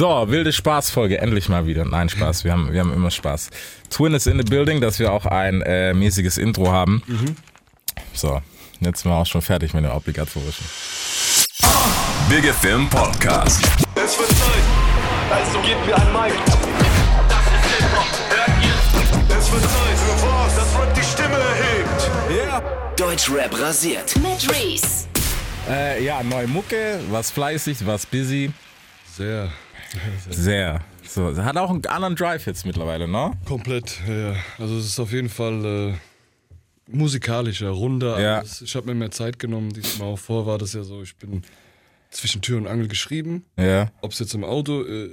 So, wilde Spaßfolge, endlich mal wieder. Nein, Spaß, wir haben, wir haben immer Spaß. Twin is in the building, dass wir auch ein äh, mäßiges Intro haben. So, jetzt sind wir auch schon fertig mit dem obligatorischen. Big Film Podcast. Es wird Zeit, also gebt mir ein Mic. Das ist Hip-Hop, hört ihr? Es wird Zeit für was, das Rap die Stimme erhebt. Deutschrap rasiert. Mit Reese. Äh, ja, neue Mucke, was fleißig, was busy. Sehr. Sehr. So, hat auch einen anderen Drive jetzt mittlerweile, ne? Komplett, ja. Also es ist auf jeden Fall äh, musikalischer, runder. Ja. alles. Ich habe mir mehr Zeit genommen. Diesmal auch vor war das ja so, ich bin zwischen Tür und Angel geschrieben. Ja. Ob es jetzt im Auto, äh,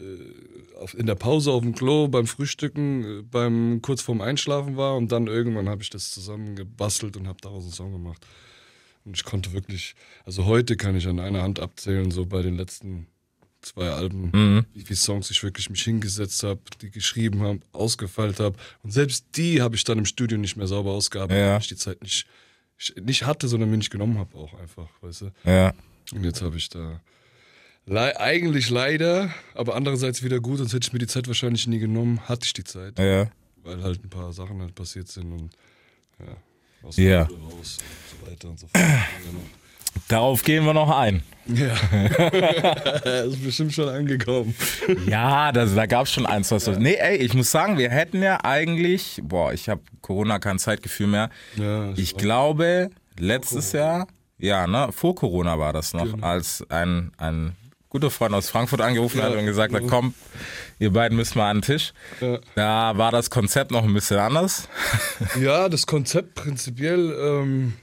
auf, in der Pause auf dem Klo, beim Frühstücken, äh, beim kurz vorm Einschlafen war und dann irgendwann habe ich das zusammengebastelt und habe daraus einen Song gemacht. Und ich konnte wirklich, also heute kann ich an einer Hand abzählen, so bei den letzten zwei Alben, wie viele Songs ich wirklich mich hingesetzt habe, die geschrieben habe, ausgefeilt habe. Und selbst die habe ich dann im Studio nicht mehr sauber ausgearbeitet, Ja. weil ich die Zeit nicht, ich nicht hatte, sondern mir nicht genommen habe auch einfach, weißt du. Ja. Und jetzt habe ich da le eigentlich leider, aber andererseits wieder gut, sonst hätte ich mir die Zeit wahrscheinlich nie genommen, hatte ich die Zeit, Ja. weil halt ein paar Sachen halt passiert sind und ja, aus dem Ja. Raus und so weiter und so fort. Darauf gehen wir noch ein. Ja, das ist bestimmt schon angekommen. Ja, das, da gab es schon eins, was so. Nee, ey, ich muss sagen, wir hätten ja eigentlich, boah, ich habe Corona kein Zeitgefühl mehr. Ja, ich war- glaube, letztes Jahr, ja, ne, vor Corona war das noch, Genau. als ein, ein guter Freund aus Frankfurt angerufen Ja, hat und gesagt hat, komm, ihr beiden müssen mal an den Tisch. Ja. Da war das Konzept noch ein bisschen anders. Ja, das Konzept prinzipiell ähm,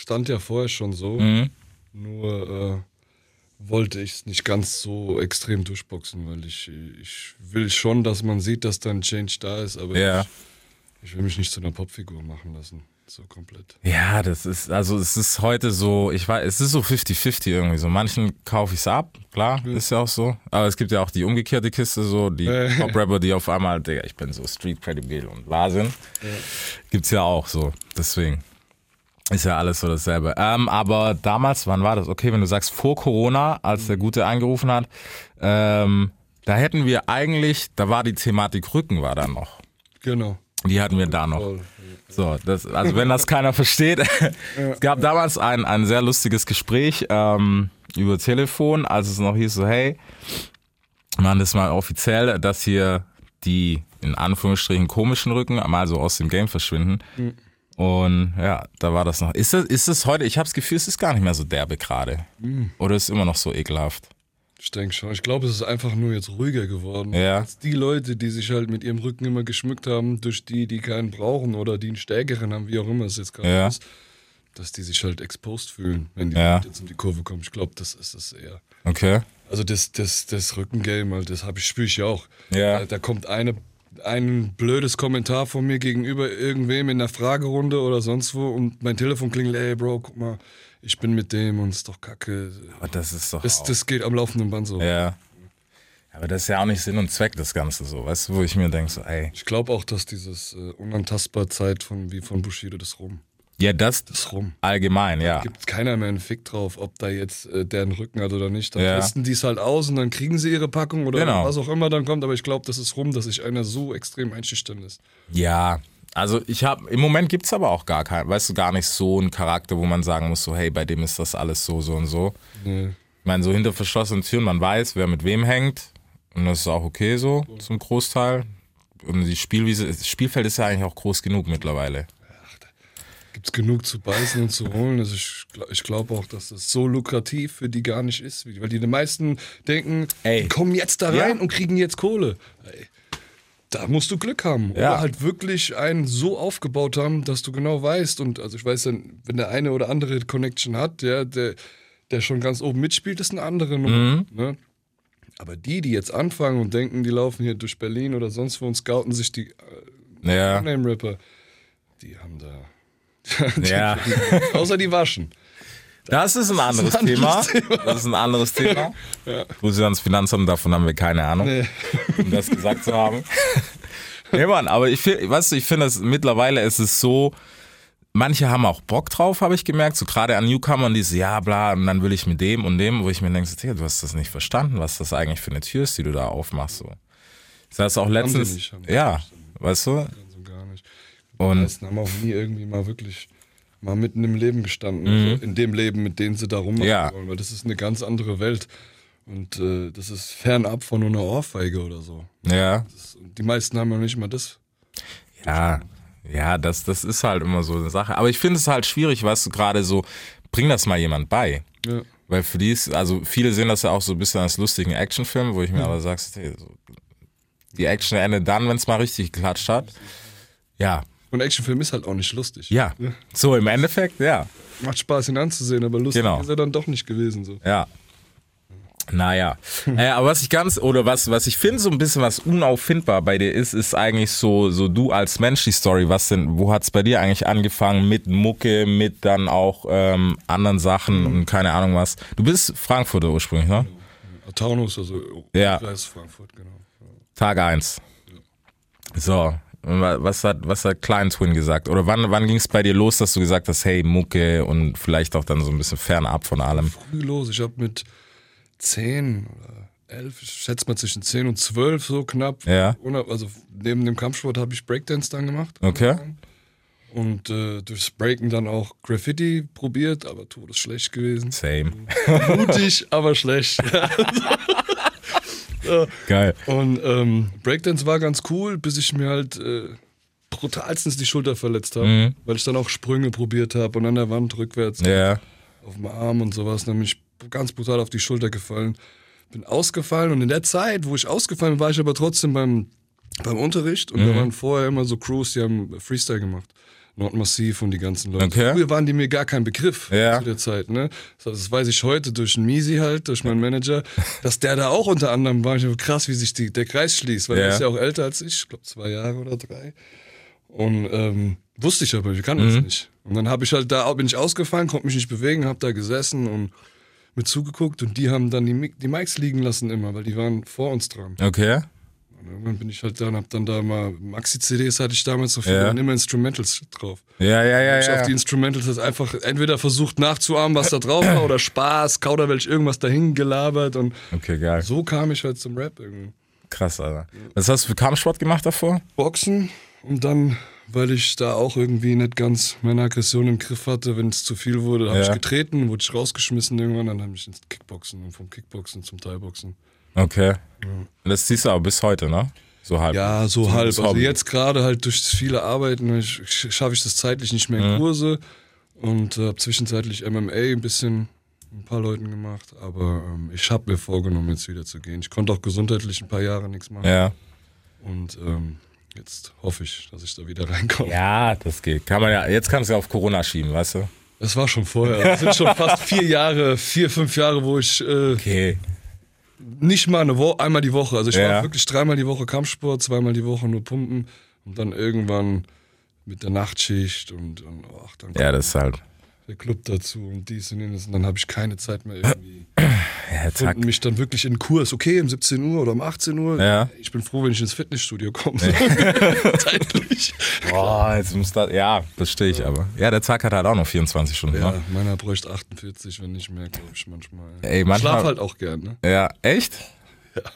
stand ja vorher schon so. Mhm. Nur äh, wollte ich es nicht ganz so extrem durchboxen, weil ich, ich will schon, dass man sieht, dass da ein Change da ist, aber Ja. ich, ich will mich nicht zu einer Popfigur machen lassen. So komplett. Ja, das ist, also es ist heute so, ich weiß, es ist so 50-50 irgendwie so. Manchen kaufe ich es ab, klar, ist ja auch so. Aber es gibt ja auch die umgekehrte Kiste, so die. Pop-Rapper, die auf einmal, Digga, ich bin so street credible und Wahnsinn. Gibt's ja auch so. Deswegen ist ja alles so dasselbe. Ähm, aber damals, wann war das? Okay, wenn du sagst vor Corona, als der Gute angerufen hat, ähm, da hätten wir eigentlich, da war die Thematik Rücken war da noch. Genau. Die hatten wir da noch. So, das, also wenn das keiner versteht, es gab damals ein, ein sehr lustiges Gespräch ähm, über Telefon, als es noch hieß so, hey, machen das mal offiziell, dass hier die in Anführungsstrichen komischen Rücken mal so aus dem Game verschwinden. Und ja, da war das noch. Ist das, ist das heute, ich habe das Gefühl, es ist gar nicht mehr so derbe gerade. Oder ist es immer noch so ekelhaft? Ich denke schon. Ich glaube, es ist einfach nur jetzt ruhiger geworden. Ja. Die Leute, die sich halt mit ihrem Rücken immer geschmückt haben, durch die, die keinen brauchen oder die einen stärkeren haben, wie auch immer es jetzt gerade Ja. ist, dass die sich halt exposed fühlen, wenn die Ja. Jetzt um die Kurve kommen. Ich glaube, das ist es eher. Okay. Also das, das, das Rückengame, halt, das habe ich, spüre ich ja auch. Ja. Da, da kommt eine, ein blödes Kommentar von mir gegenüber irgendwem in der Fragerunde oder sonst wo und mein Telefon klingelt, ey Bro, guck mal, ich bin mit dem und es ist doch kacke. Aber das ist doch. Das, das geht am laufenden Band so. ja. Aber das ist ja auch nicht Sinn und Zweck, das Ganze so, weißt du, wo ich mir denke, so, ey. Ich glaube auch, dass dieses äh, unantastbar Zeit von wie von Bushido das rum. Ja, das Das ist rum. allgemein, ja. Gibt keiner mehr einen Fick drauf, ob da jetzt äh, der einen Rücken hat oder nicht. Dann Ja. testen die es halt aus und dann kriegen sie ihre Packung oder Genau. was auch immer dann kommt. Aber ich glaube, das ist rum, dass sich einer so extrem einschüchtern lässt. Ja, also ich habe, im Moment gibt's aber auch gar keinen, weißt du, gar nicht so einen Charakter, wo man sagen muss, so, hey, bei dem ist das alles so, so und so. Nee. Ich meine, so hinter verschlossenen Türen, man weiß, wer mit wem hängt. Und das ist auch okay so, zum Großteil. Und die Spielwiese, das Spielfeld ist ja eigentlich auch groß genug mittlerweile. Gibt es genug zu beißen und zu holen. Also ich, ich glaube auch, dass das so lukrativ für die gar nicht ist. Weil die, die meisten denken, Ey. die kommen jetzt da rein Ja. und kriegen jetzt Kohle. Ey, da musst du Glück haben. Ja. Oder halt wirklich einen so aufgebaut haben, dass du genau weißt. Und also ich weiß dann, wenn der eine oder andere Connection hat, ja, der, der schon ganz oben mitspielt, ist eine andere Nummer. Ne? Aber die, die jetzt anfangen und denken, die laufen hier durch Berlin oder sonst wo und scouten sich die äh, Ja, Name-Rapper, die haben da. ja. Außer die waschen. Das ist ein anderes, ein anderes Thema. Das ist ein anderes Thema. Wo sie ans Finanzamt, davon haben wir keine Ahnung, Nee. um das gesagt zu haben. nee, Mann, aber ich finde, weißt du, ich finde mittlerweile ist es so, manche haben auch Bock drauf, habe ich gemerkt. So gerade an Newcomern, die so, ja, bla, und dann will ich mit dem und dem, wo ich mir denke, du hast das nicht verstanden, was das eigentlich für eine Tür ist, die du da aufmachst. So. Das heißt auch letztens, ja, weißt du? Ganz und gar nicht. Die Und meisten haben auch nie irgendwie mal wirklich mal mitten im Leben gestanden. Mhm. Also in dem Leben, mit dem sie da rummachen Ja. wollen. Weil das ist eine ganz andere Welt. Und äh, das ist fernab von nur einer Ohrfeige oder so. ja, und die meisten haben ja nicht mal das. ja, ja, das, das ist halt immer so eine Sache. Aber ich finde es halt schwierig, weißt du, gerade so, bring das mal jemand bei. Ja. Weil für die ist, also viele sehen das ja auch so ein bisschen als lustigen Actionfilm, wo ich mir aber sagst, hey, so, die Action endet dann, wenn es mal richtig geklatscht hat. Ja, Und Actionfilm ist halt auch nicht lustig. ja. So im Endeffekt, ja. Macht Spaß, ihn anzusehen, aber lustig Genau. ist er dann doch nicht gewesen. So. Ja. Naja. äh, aber was ich ganz, oder was, was ich finde, so ein bisschen was unauffindbar bei dir ist, ist eigentlich so, so du als Mensch die Story. Was denn, wo hat's bei dir eigentlich angefangen mit Mucke, mit dann auch ähm, anderen Sachen und keine Ahnung was? Du bist Frankfurter ursprünglich, ne? Taunus, also Ja. Kreis Frankfurt, genau. Tag eins. So. Was hat, was hat Klein Twin gesagt? Oder wann, wann ging es bei dir los, dass du gesagt hast, hey, Mucke und vielleicht auch dann so ein bisschen fernab von allem? Früh los. Ich habe mit 10 oder 11, ich schätze mal zwischen 10 und 12 so knapp. Ja. Also neben dem Kampfsport habe ich Breakdance dann gemacht. Okay. Und äh, durchs Breaken dann auch Graffiti probiert, aber todesschlecht gewesen. Same. Mutig, aber schlecht. Geil. Und ähm, Breakdance war ganz cool, bis ich mir halt äh, brutalstens die Schulter verletzt habe, Mhm. weil ich dann auch Sprünge probiert habe und an der Wand rückwärts Ja. auf dem Arm und sowas. Dann bin ich ganz brutal auf die Schulter gefallen. Bin ausgefallen und in der Zeit, wo ich ausgefallen bin, war ich aber trotzdem beim, beim Unterricht und da waren vorher immer so Crews, die haben Freestyle gemacht. Nordmassiv und die ganzen Leute. Okay. Früher waren die mir gar kein Begriff Ja. zu der Zeit. Ne? Das, weiß ich heute durch einen Misi halt, durch meinen Manager, dass der da auch unter anderem war. Ich dachte, krass, wie sich die, der Kreis schließt, weil Ja. er ist ja auch älter als ich, ich glaube zwei Jahre oder drei. Und ähm, wusste ich aber, ich kann Mhm. das nicht. Und dann habe ich halt da bin ich ausgefallen, konnte mich nicht bewegen, habe da gesessen und mit zugeguckt und die haben dann die, die Mics liegen lassen immer, weil die waren vor uns dran. Okay. Und irgendwann bin ich halt da und hab dann da mal Maxi-CDs hatte ich damals so viele Ja. und immer Instrumentals drauf. Ja, ja, ja, Ich auf ja. die Instrumentals jetzt einfach entweder versucht nachzuahmen, was da drauf war, oder Spaß, Kauderwelsch, irgendwas dahin gelabert und Okay, geil. so kam ich halt zum Rap irgendwie. Krass, Alter. Was hast du für Kampfsport gemacht davor? Boxen und dann, weil ich da auch irgendwie nicht ganz meine Aggression im Griff hatte, wenn es zu viel wurde, habe Ja. ich getreten, wurde ich rausgeschmissen irgendwann, dann habe ich ins Kickboxen und vom Kickboxen zum Thai-Boxen. Okay. Das ziehst du aber bis heute, ne? So halb. Ja, so Zumindest halb. Also Hobby. jetzt gerade halt durch das viele Arbeiten schaffe ich das zeitlich nicht mehr in Kurse und habe zwischenzeitlich MMA ein bisschen ein paar Leuten gemacht, aber ähm, ich habe mir vorgenommen, jetzt wieder zu gehen. Ich konnte auch gesundheitlich ein paar Jahre nichts machen Ja. und ähm, jetzt hoffe ich, dass ich da wieder reinkomme. Ja, das geht. Kann man ja, jetzt kannst du ja auf Corona schieben, weißt du? Das war schon vorher. Das sind schon fast vier Jahre, vier, fünf Jahre, wo ich äh, Okay. Nicht mal eine Woche, einmal die Woche. Also ich Ja. war wirklich dreimal die Woche Kampfsport, zweimal die Woche nur Pumpen und dann irgendwann mit der Nachtschicht und, und ach, dann Ja, das ist halt. Der Club dazu und dies und jenes und dann habe ich keine Zeit mehr irgendwie Ja, zack. und mich dann wirklich in Kurs, okay, um 17 Uhr oder um 18 Uhr. Ja. Ich bin froh, wenn ich ins Fitnessstudio komme. Zeitlich. Boah, jetzt muss das. Ja, das stehe ich aber. Ja, der Tag hat halt auch noch 24 Stunden. Ja, Ne? meiner bräuchte 48, wenn nicht mehr, glaube ich, manchmal. Ey, manchmal- Schlaf halt auch gern, ne? Ja, echt?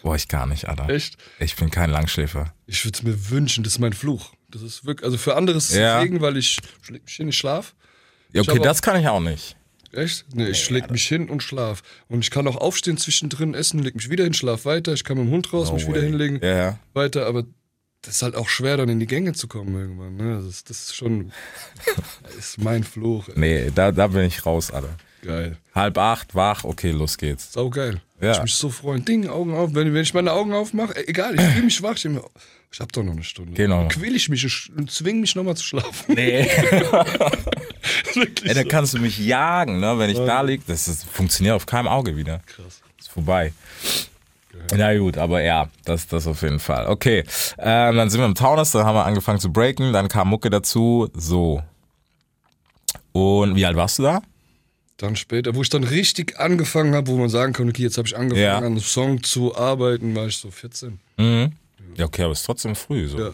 Boah, ich gar nicht, Alter. Echt? Ich bin kein Langschläfer. Ich würde es mir wünschen, das ist mein Fluch. Das ist wirklich, also für andere ist es Ja. Segen, weil ich ich schlaf. Ja, okay, das kann ich auch nicht. Echt? Nee, ich schläg mich hin und schlaf. Und ich kann auch aufstehen zwischendrin, essen, leg mich wieder hin, schlaf weiter. Ich kann mit dem Hund raus, No mich wieder way. hinlegen, Ja, ja. weiter. Aber das ist halt auch schwer, dann in die Gänge zu kommen irgendwann. Ne? Das, ist, das ist schon, ist mein Fluch. ey. Nee, da, da bin ich raus, Alter. Geil. Halb acht, wach, okay, los geht's. Sau geil. Ja. Ich mich so freuen. Ding, Augen auf. Wenn, wenn ich meine Augen aufmache, egal, ich fühle mich wach. Ich, denk mir, ich hab doch noch eine Stunde. Genau. Dann quäl ich mich und zwing mich nochmal zu schlafen. Nee. Wirklich Ey, da so. kannst du mich jagen, ne? Wenn ich da lieg, das, das funktioniert auf keinem Auge wieder. Krass. Ist vorbei. Na gut, aber ja, das, das auf jeden Fall. Okay, ähm, dann sind wir im Taunus, dann haben wir angefangen zu breaken, dann kam Mucke dazu, so. Und wie alt warst du da? Dann später, wo ich dann richtig angefangen habe, wo man sagen kann, okay, jetzt habe ich angefangen, Ja. an einem Song zu arbeiten, war ich so 14. Mhm. Ja, okay, aber ist trotzdem früh so. Ja.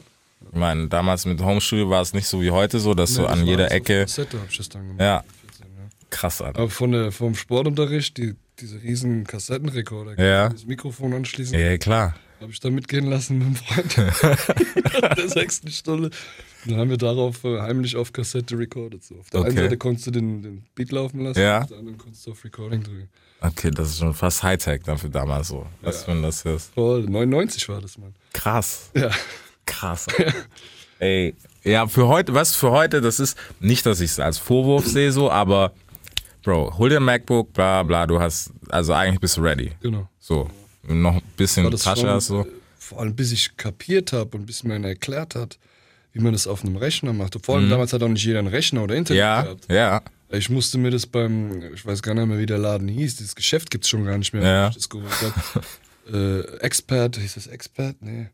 Ich meine, damals mit Homestudio war es nicht so wie heute so, dass Nee, so an jeder alles auf Ecke. Kassette habe ich das dann gemacht. Ja, 14, ja. krass, Alter. Aber von der, vom Sportunterricht, die, diese riesen Kassettenrekorder, Ja. das Mikrofon anschließen, Ja, klar. habe ich dann mitgehen lassen mit dem Freund in der sechsten Stunde. Dann haben wir darauf äh, heimlich auf Kassette recorded. So. Auf der einen Okay. Seite konntest du den, den Beat laufen lassen, Ja. auf der anderen konntest du auf Recording drücken. Okay, das ist schon fast Hightech dann für damals so. Was wenn das ist. Voll, 99 war das, Mann. Krass. Ja. Krass. Ey, ja, für heute, was für heute, das ist nicht, dass ich es als Vorwurf sehe so, aber Bro, hol dir ein MacBook, bla bla, du hast, also eigentlich bist du ready. Genau. So, noch ein bisschen Tasche schon, hast so. Vor allem bis ich kapiert habe und bis mir einer erklärt hat, wie man das auf einem Rechner macht. Vor allem damals hat auch nicht jeder einen Rechner oder Internet Mhm. Ja, gehabt. ja, Ich musste mir das beim, ich weiß gar nicht mehr, wie der Laden hieß, dieses Geschäft gibt es schon gar nicht mehr, Ja. ich das geholt habe. äh, Expert, hieß das Expert? Nee.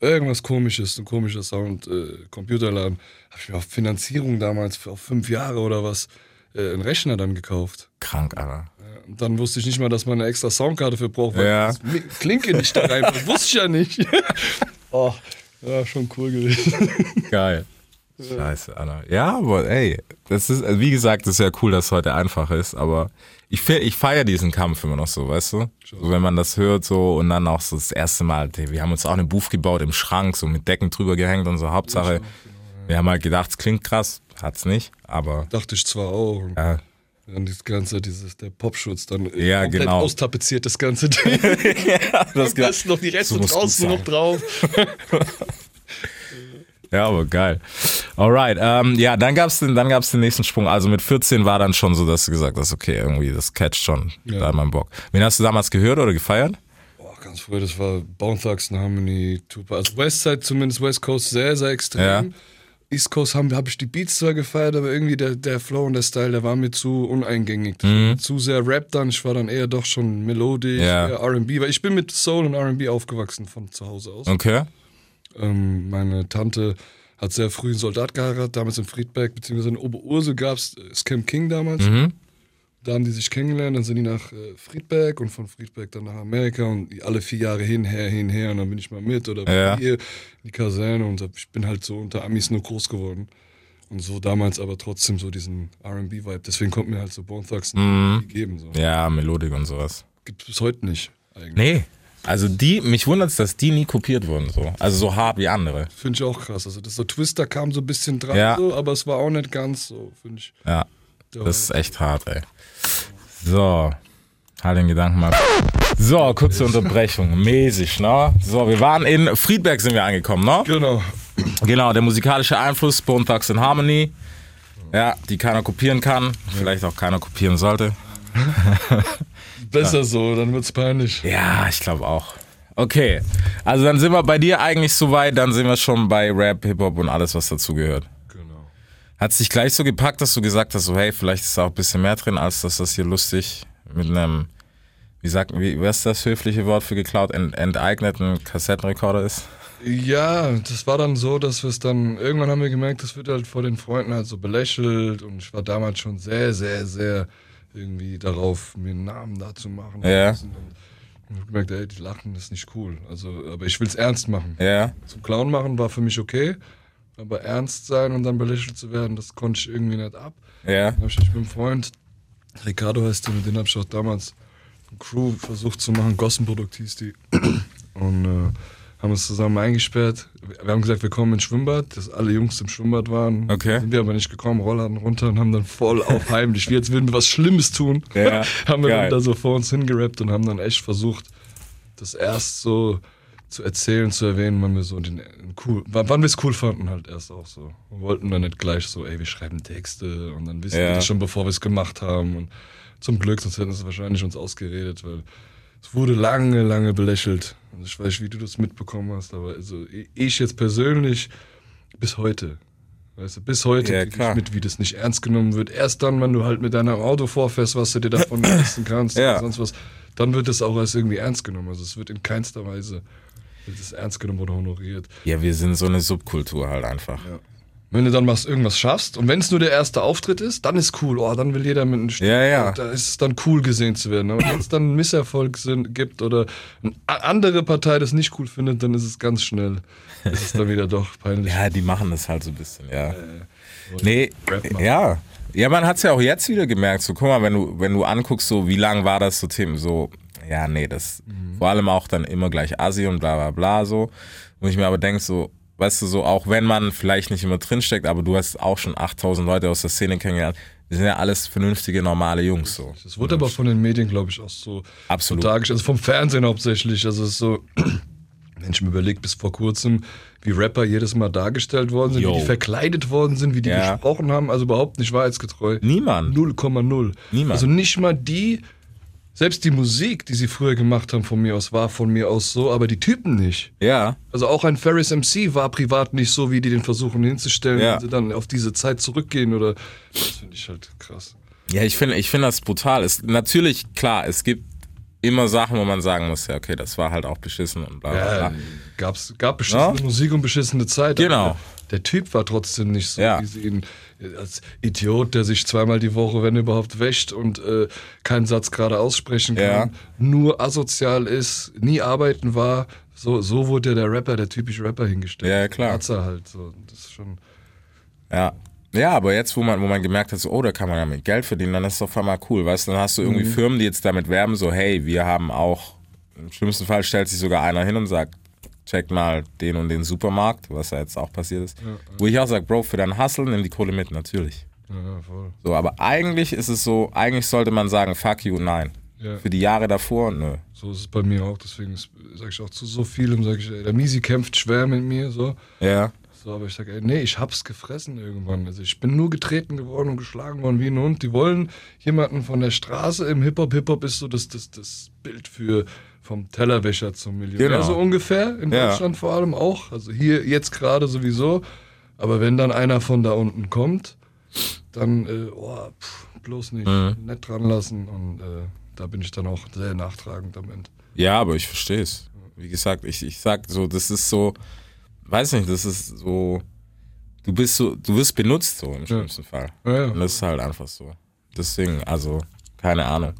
Irgendwas komisches, ein komischer Sound, äh, Computerladen. Habe ich mir auf Finanzierung damals für auf fünf Jahre oder was äh, einen Rechner dann gekauft. krank, Alter. Und dann wusste ich nicht mal, dass man eine extra Soundkarte für braucht, weil Ja. das Klinke nicht da rein. Das wusste ich ja nicht. oh, ja, schon cool gewesen. Geil. Scheiße, Alter. Ja, aber ey, das ist, also wie gesagt, das ist ja cool, dass es heute einfach ist, aber ich, ich feiere diesen Kampf immer noch so, weißt du? So, wenn man das hört so und dann auch so das erste Mal, wir haben uns auch eine Booth gebaut im Schrank, so mit Decken drüber gehängt und so, Hauptsache, wir haben halt gedacht, es klingt krass, hat's nicht, aber Dachte ich zwar auch. Ja, dann das Ganze, dieses, der Popschutz, dann äh, Ja, komplett genau. austapeziert, das ganze Ding. das Am besten noch die Reste So draußen noch drauf. Ja, aber geil. Alright, ähm, ja, dann gab's den, dann gab's den nächsten Sprung. Also mit 14 war dann schon so, dass du gesagt hast, okay, irgendwie, das catcht schon, Ja. da hat man Bock. Wen hast du damals gehört oder gefeiert? Boah, ganz früh, das war Bone Thugs and Harmony, Tupac. Also Westside zumindest, West Coast sehr, sehr extrem. Ja. East Coast habe hab ich die Beats zwar gefeiert, aber irgendwie der, der Flow und der Style, der war mir zu uneingängig. Mhm. Zu sehr Rap dann, ich war dann eher doch schon melodisch, Ja. R&B, weil ich bin mit Soul und R&B aufgewachsen von zu Hause aus. Okay. Ähm, meine Tante hat sehr früh einen Soldat geheiratet, damals in Friedberg, beziehungsweise in Oberursel gab es Scam King damals. Mhm. Da haben die sich kennengelernt, dann sind die nach äh, Friedberg und von Friedberg dann nach Amerika und alle vier Jahre hinher, hinher und dann bin ich mal mit oder Ja. hier in die Kaserne und ich bin halt so unter Amis nur groß geworden. Und so damals aber trotzdem so diesen R&B-Vibe. Deswegen kommt mir halt so Bone Thugs Mhm. geben. So. Ja, Melodik und sowas. Gibt es bis heute nicht eigentlich. Nee. Also die, mich wundert's, dass die nie kopiert wurden, so. Also so hart wie andere. Finde ich auch krass. Also das so Twister kam so ein bisschen dran, Ja. so, aber es war auch nicht ganz so, finde ich. Ja. Das ist echt hart, ey. So. Halt den Gedanken mal. So, kurze Unterbrechung. Mäßig, ne? So, wir waren in Friedberg sind wir angekommen, ne? Genau. Genau, der musikalische Einfluss, Bone Thugs in Harmony. Ja, die keiner kopieren kann. Vielleicht auch keiner kopieren sollte. Besser so, dann wird's peinlich. Ja, ich glaube auch. Okay, also dann sind wir bei dir eigentlich soweit, dann sind wir schon bei Rap, Hip-Hop und alles, was dazugehört. Genau. Hat es dich gleich so gepackt, dass du gesagt hast, so hey, vielleicht ist da auch ein bisschen mehr drin, als dass das hier lustig mit einem, wie sagt, wie, was ist das höfliche Wort für geklaut, ent, enteigneten Kassettenrekorder ist? Ja, das war dann so, dass wir es dann, irgendwann haben wir gemerkt, das wird halt vor den Freunden halt so belächelt und ich war damals schon sehr, sehr, sehr irgendwie darauf, mir einen Namen da zu machen. Ja. Und ich hab gemerkt, ey, die lachen, das ist nicht cool. Also, aber ich will es ernst machen. Ja, Zum Clown machen war für mich okay, aber ernst sein und dann belächelt zu werden, das konnte ich irgendwie nicht ab. ja, Dann habe ich mich mit einem Freund, Ricardo heißt der, mit dem habe ich auch damals eine Crew versucht zu machen, Gossenprodukt hieß die. Und äh, haben uns zusammen eingesperrt. Wir haben gesagt, wir kommen ins Schwimmbad, dass alle Jungs im Schwimmbad waren. Okay. Sind wir aber nicht gekommen, Rollladen runter und haben dann voll auf heimlich, wie jetzt würden wir was Schlimmes tun, Ja, haben wir geil. dann da so vor uns hingerappt und haben dann echt versucht, das erst so zu erzählen, zu erwähnen, wann wir so den, cool, wann wir es cool fanden halt erst auch so. Wir wollten dann nicht gleich so, ey, wir schreiben Texte und dann wissen Ja. wir das schon, bevor wir es gemacht haben und zum Glück, sonst hätten sie wahrscheinlich uns ausgeredet, weil es wurde lange, lange belächelt. Ich weiß nicht, wie du das mitbekommen hast, aber also ich jetzt persönlich bis heute. Weißt du, bis heute Ja, krieg ich mit, wie das nicht ernst genommen wird. Erst dann, wenn du halt mit deinem Auto vorfährst, was du dir davon leisten kannst Ja. sonst was, dann wird es auch als irgendwie ernst genommen. Also es wird in keinster Weise wird es ernst genommen oder honoriert. ja, wir sind so eine Subkultur halt einfach. Ja. Wenn du dann was irgendwas schaffst und wenn es nur der erste Auftritt ist, dann ist cool. Oh, dann will jeder mit einem Stück. Ja, ja. Da ist es dann cool gesehen zu werden. Aber wenn es dann einen Misserfolg sind, gibt oder eine andere Partei das nicht cool findet, dann ist es ganz schnell. Ist es dann wieder doch peinlich. Ja, die machen das halt so ein bisschen, ja. nee, Rap machen. ja. Ja, man hat es ja auch jetzt wieder gemerkt. So, guck mal, wenn du, wenn du anguckst, so wie lang war das so Themen, so, ja, nee, das vor allem auch dann immer gleich Asi und bla bla bla so. Wo ich mir aber denke, so, weißt du, so, auch wenn man vielleicht nicht immer drinsteckt, aber du hast auch schon 8000 Leute aus der Szene kennengelernt. Wir sind ja alles vernünftige, normale Jungs, so. Das wurde aber von den Medien, glaube ich, auch so, Absolut. so dargestellt. Also vom Fernsehen hauptsächlich. Also es ist so, wenn ich mir überlege, bis vor kurzem, wie Rapper jedes Mal dargestellt worden sind, Yo. wie die verkleidet worden sind, wie die Ja. gesprochen haben, also überhaupt nicht wahrheitsgetreu. Niemand. 0,0. Niemand. Also nicht mal die, selbst die Musik, die sie früher gemacht haben von mir aus, war von mir aus so, aber die Typen nicht. Ja, Also auch ein Ferris MC war privat nicht so, wie die den versuchen hinzustellen, Ja. wenn sie dann auf diese Zeit zurückgehen oder das finde ich halt krass. Ja, ich finde ich finde das brutal. Es, natürlich, klar, es gibt immer Sachen, wo man sagen muss, ja, okay, das war halt auch beschissen und bla bla Ja, bla. gab's, gab beschissene Ja. Musik und beschissene Zeit. Genau. Der, Typ war trotzdem nicht so, Ja. wie sie ihn als Idiot, der sich zweimal die Woche, wenn überhaupt, wäscht und äh, keinen Satz gerade aussprechen kann, Ja. nur asozial ist, nie arbeiten war. So, so wurde der Rapper, der typische Rapper hingestellt. Ja, klar. Hat's er halt so. Das ist schon. Ja. Ja, aber jetzt, wo man, wo man gemerkt hat, so, oh, da kann man ja mit Geld verdienen, dann ist es auf einmal cool, weißt du, dann hast du irgendwie Firmen, die jetzt damit werben, so, hey, wir haben auch, im schlimmsten Fall stellt sich sogar einer hin und sagt, check mal den und den Supermarkt, was ja jetzt auch passiert ist, wo ich auch sage, Bro, für dein Hustle nimm die Kohle mit, natürlich. Ja, voll. So, aber eigentlich ist es so, eigentlich sollte man sagen, fuck you, nein. Ja. Für die Jahre davor, nö. So ist es bei mir auch. Deswegen sage ich auch zu so vielem, sage ich, ey, der Misi kämpft schwer mit mir. So. Ja. So, aber ich sage, ey, nee, ich hab's gefressen irgendwann. Also ich bin nur getreten geworden und geschlagen worden wie ein Hund. Die wollen jemanden von der Straße im Hip-Hop. Hip-Hop ist so das, das, das Bild für vom Tellerwäscher zum Millionär. Genau. So ungefähr, in Ja. Deutschland vor allem auch. Also hier jetzt gerade sowieso. Aber wenn dann einer von da unten kommt, dann, äh, oh, pff, bloß nicht, Mhm. nett dran lassen. Und äh, da bin ich dann auch sehr nachtragend am Ende. Ja, aber ich verstehe es. Wie gesagt, ich, ich sag so, das ist so, weiß nicht, das ist so, du bist so, du wirst benutzt so im schlimmsten Fall. Ja, ja. Und das ist halt einfach so. Deswegen, also, keine Ahnung.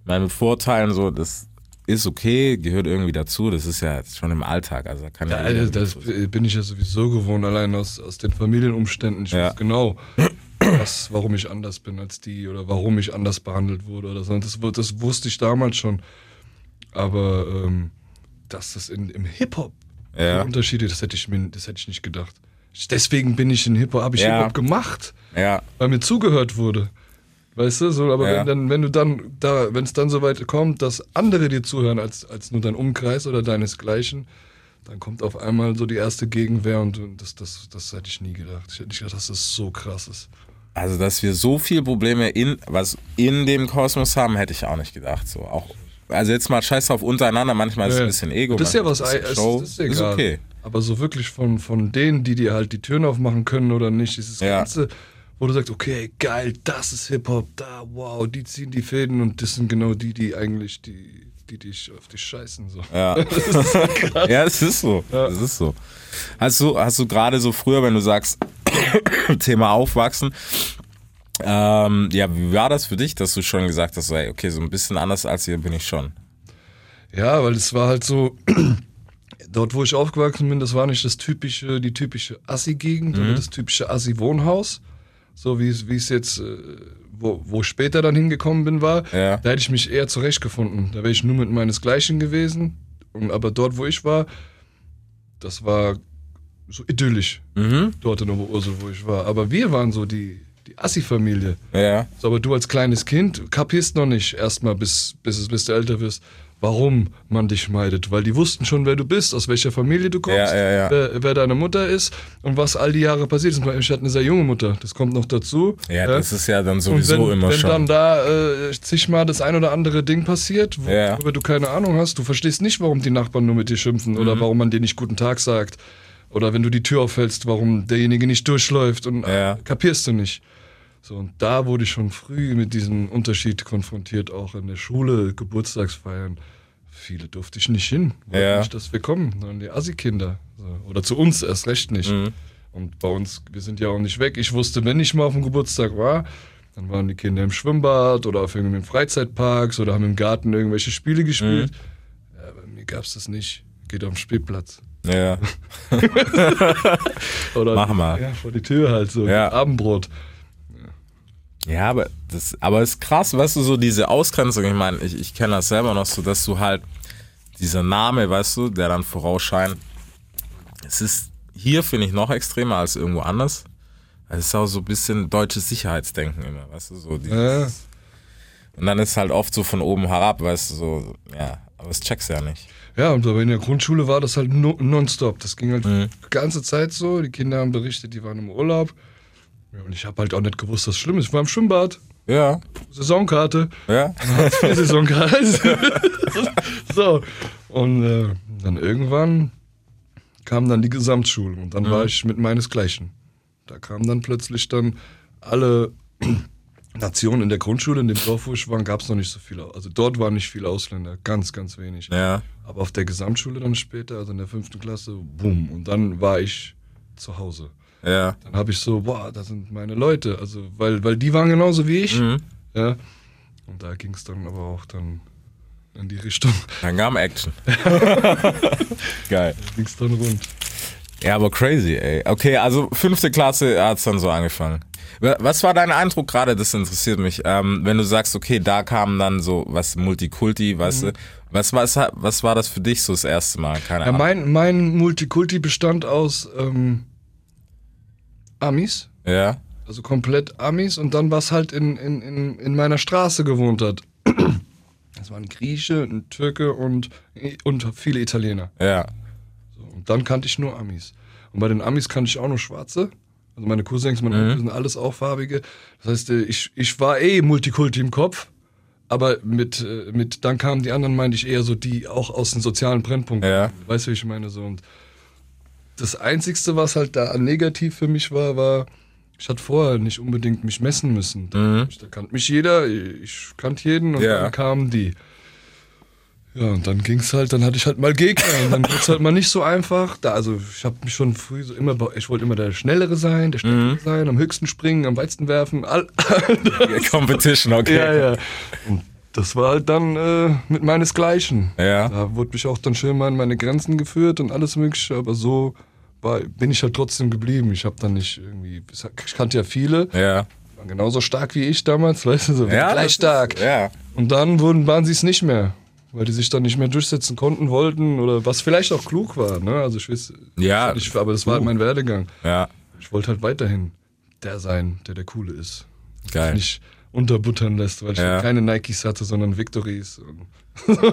Ich meine, mit Vorteilen so, das ist okay, gehört irgendwie dazu, das ist ja schon im Alltag, also kann ja, Ja, jeder das, bin ich ja sowieso gewohnt, allein aus, aus den Familienumständen. Ich Ja. weiß genau, was, warum ich anders bin als die oder warum ich anders behandelt wurde oder so. Das, das wusste ich damals schon. Aber ähm, dass das in, im Hip-Hop Ja. Unterschiede, das hätte ich mir, das hätte ich nicht gedacht. Deswegen bin ich in Hip-Hop, habe ich Ja. Hip-Hop gemacht, weil mir zugehört wurde. Weißt du, so, aber Ja. wenn, dann, wenn du dann da, wenn es dann so weit kommt, dass andere dir zuhören als, als nur dein Umkreis oder deinesgleichen, dann kommt auf einmal so die erste Gegenwehr und das, das, das hätte ich nie gedacht. Ich hätte nicht gedacht, dass das so krass ist. also dass wir so viele Probleme in, was in dem Kosmos haben, hätte ich auch nicht gedacht, so. Auch, also jetzt mal scheiß drauf untereinander, manchmal ist es ein bisschen Ego. Das ist ja was, ist, das ist, egal. okay. Aber so wirklich von, von denen, die dir halt die Türen aufmachen können oder nicht, dieses Ja. Ganze, wo du sagst, okay, geil, das ist Hip-Hop, da, wow, die ziehen die Fäden und das sind genau die, die eigentlich die, die dich auf dich scheißen. So. Ja. ja, es ist so. Es ist so. Hast du, hast du gerade so früher, wenn du sagst, Thema Aufwachsen, ähm, ja, wie war das für dich, dass du schon gesagt hast, ey, okay, so ein bisschen anders als ihr bin ich schon. Ja, weil es war halt so, dort wo ich aufgewachsen bin, das war nicht das typische, die typische Assi-Gegend Mhm. oder das typische Assi-Wohnhaus, so wie es wie es jetzt, äh, wo, wo ich später dann hingekommen bin, war. Ja. Da hätte ich mich eher zurechtgefunden. Da wäre ich nur mit meinesgleichen gewesen. Und, aber dort, wo ich war, das war so idyllisch. Mhm. Dort in Oberursel, wo ich war. Aber wir waren so die, die Assi-Familie. Ja. So, aber du als kleines Kind kapierst noch nicht erstmal, bis, bis, es- bis du älter wirst, warum man dich meidet. Weil die wussten schon, wer du bist, aus welcher Familie du kommst, Ja, ja, ja. Wer, wer deine Mutter ist und was all die Jahre passiert ist. Ich hatte eine sehr junge Mutter, das kommt noch dazu. Ja, das ist ja dann sowieso wenn, immer wenn schon. dann da äh, zigmal das ein oder andere Ding passiert, worüber du keine Ahnung hast, du verstehst nicht, warum die Nachbarn nur mit dir schimpfen Mhm. oder warum man dir nicht guten Tag sagt. Oder wenn du die Tür aufhältst, warum derjenige nicht durchläuft und äh, kapierst du nicht. So, und da wurde ich schon früh mit diesem Unterschied konfrontiert, auch in der Schule, Geburtstagsfeiern. Viele durfte ich nicht hin. Wollten Ja. nicht, dass wir kommen, sondern die Assi-Kinder. So. Oder zu uns erst recht nicht. Mhm. Und bei uns, wir sind ja auch nicht weg. Ich wusste, wenn ich mal auf dem Geburtstag war, dann waren die Kinder im Schwimmbad oder auf irgendeinem Freizeitparks oder haben im Garten irgendwelche Spiele gespielt. Ja, bei mir gab es das nicht. Geht auf den Spielplatz. Ja. Oder Mach mal. Ja, vor die Tür halt so. Ja. Abendbrot. Ja, aber das, aber ist krass, weißt du, so diese Ausgrenzung, ich meine, ich, ich kenne das selber noch so, dass du halt dieser Name, weißt du, der dann vorausscheint, es ist hier, finde ich, noch extremer als irgendwo anders. Es ist auch so ein bisschen deutsches Sicherheitsdenken immer, weißt du, so dieses, Ja. Und dann ist halt oft so von oben herab, weißt du, so, ja, aber das checkst du ja nicht. Ja, und aber in der Grundschule war das halt no, nonstop. Das ging halt Mhm. die ganze Zeit so. Die Kinder haben berichtet, die waren im Urlaub. Ja, und ich habe halt auch nicht gewusst, was schlimm ist. Ich war im Schwimmbad, Ja, Saisonkarte. ja, Vier Saisonkarte. so. Und äh, dann irgendwann kam dann die Gesamtschule und dann war ich mit meinesgleichen. Da kamen dann plötzlich dann alle Nationen in der Grundschule, in dem Dorf, wo ich war, gab es noch nicht so viele. Also dort waren nicht viele Ausländer, ganz, ganz wenig. ja, Aber auf der Gesamtschule dann später, also in der fünften Klasse, boom. Und dann war ich zu Hause. Ja. Dann habe ich so, boah, das sind meine Leute. Also, weil, weil die waren genauso wie ich. Mhm. Ja. Und da ging es dann aber auch dann in die Richtung. Dann kam Action. Geil. ging es dann rund. Ja, aber crazy, ey. Okay, also fünfte Klasse hat's dann so angefangen. Wa- Was war dein Eindruck gerade? Das interessiert mich. Ähm, wenn du sagst, okay, da kam dann so was Multikulti, weißt du, was war, was war das für dich so das erste Mal? Keine Ja, Ahnung. mein, mein Multikulti bestand aus ähm, Amis. Ja, Also komplett Amis. Und dann, was halt in, in, in, in meiner Straße gewohnt hat. Das waren Grieche, ein Türke und, und viele Italiener. ja, Und dann kannte ich nur Amis. Und bei den Amis kannte ich auch nur Schwarze. Also meine Cousins, meine Onkel sind alles auch farbige. Das heißt, äh, ich, ich war eh Multikulti im Kopf. Aber mit, äh, mit dann kamen die anderen, meinte ich eher so die auch aus den sozialen Brennpunkten. Ja. Weißt du, wie ich meine? So. Und das Einzigste, was halt da negativ für mich war, war, ich hatte vorher nicht unbedingt mich messen müssen. Da, da kannte mich jeder, ich kannte jeden und Ja. dann kamen die. Ja, und dann ging's halt, dann hatte ich halt mal Gegner und dann wird's halt mal nicht so einfach. Da, also ich habe mich schon früh so immer, ich wollte immer der Schnellere sein, der Stärkere sein, am höchsten springen, am weitesten werfen. All, Competition, okay. ja, ja. Und das war halt dann äh, mit meinesgleichen. Ja. Da wurde mich auch dann schön mal an meine Grenzen geführt und alles mögliche, aber so war, bin ich halt trotzdem geblieben. Ich habe dann nicht irgendwie, ich kannte ja viele, Ja. waren genauso stark wie ich damals, weißt du, so Ja, gleich stark. Ist, ja. Und dann wurden, waren sie es nicht mehr, weil die sich dann nicht mehr durchsetzen konnten, wollten oder was vielleicht auch klug war. Ne? Also ich weiß, Ja. ich, aber das war halt mein Werdegang. Ja, Ich wollte halt weiterhin der sein, der der Coole ist. geil. Nicht unterbuttern lässt, weil ich Ja. keine Nikes hatte, sondern Victories.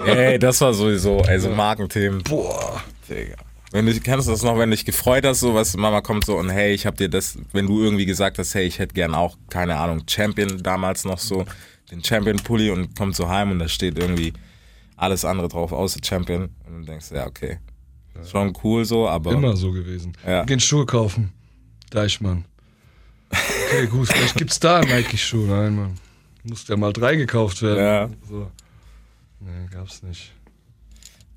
Ey, das war sowieso, ey, so Markenthemen. boah, Digga. Wenn du kennst du das noch, wenn du dich gefreut hast, so was Mama kommt so und hey, ich hab dir das, wenn du irgendwie gesagt hast, hey, ich hätte gern auch, keine Ahnung, Champion damals noch so, den Champion-Pulli und kommt so heim und da steht irgendwie alles andere drauf, außer Champion. Und du denkst, ja, okay. Schon cool so, aber. immer so gewesen. Ja. Gehen Schuhe kaufen. Deichmann. Okay, gut, vielleicht gibt's da Nike-Schuhe. Nein, Mann. Muss ja mal drei gekauft werden. Ja. So. Nee, gab's nicht.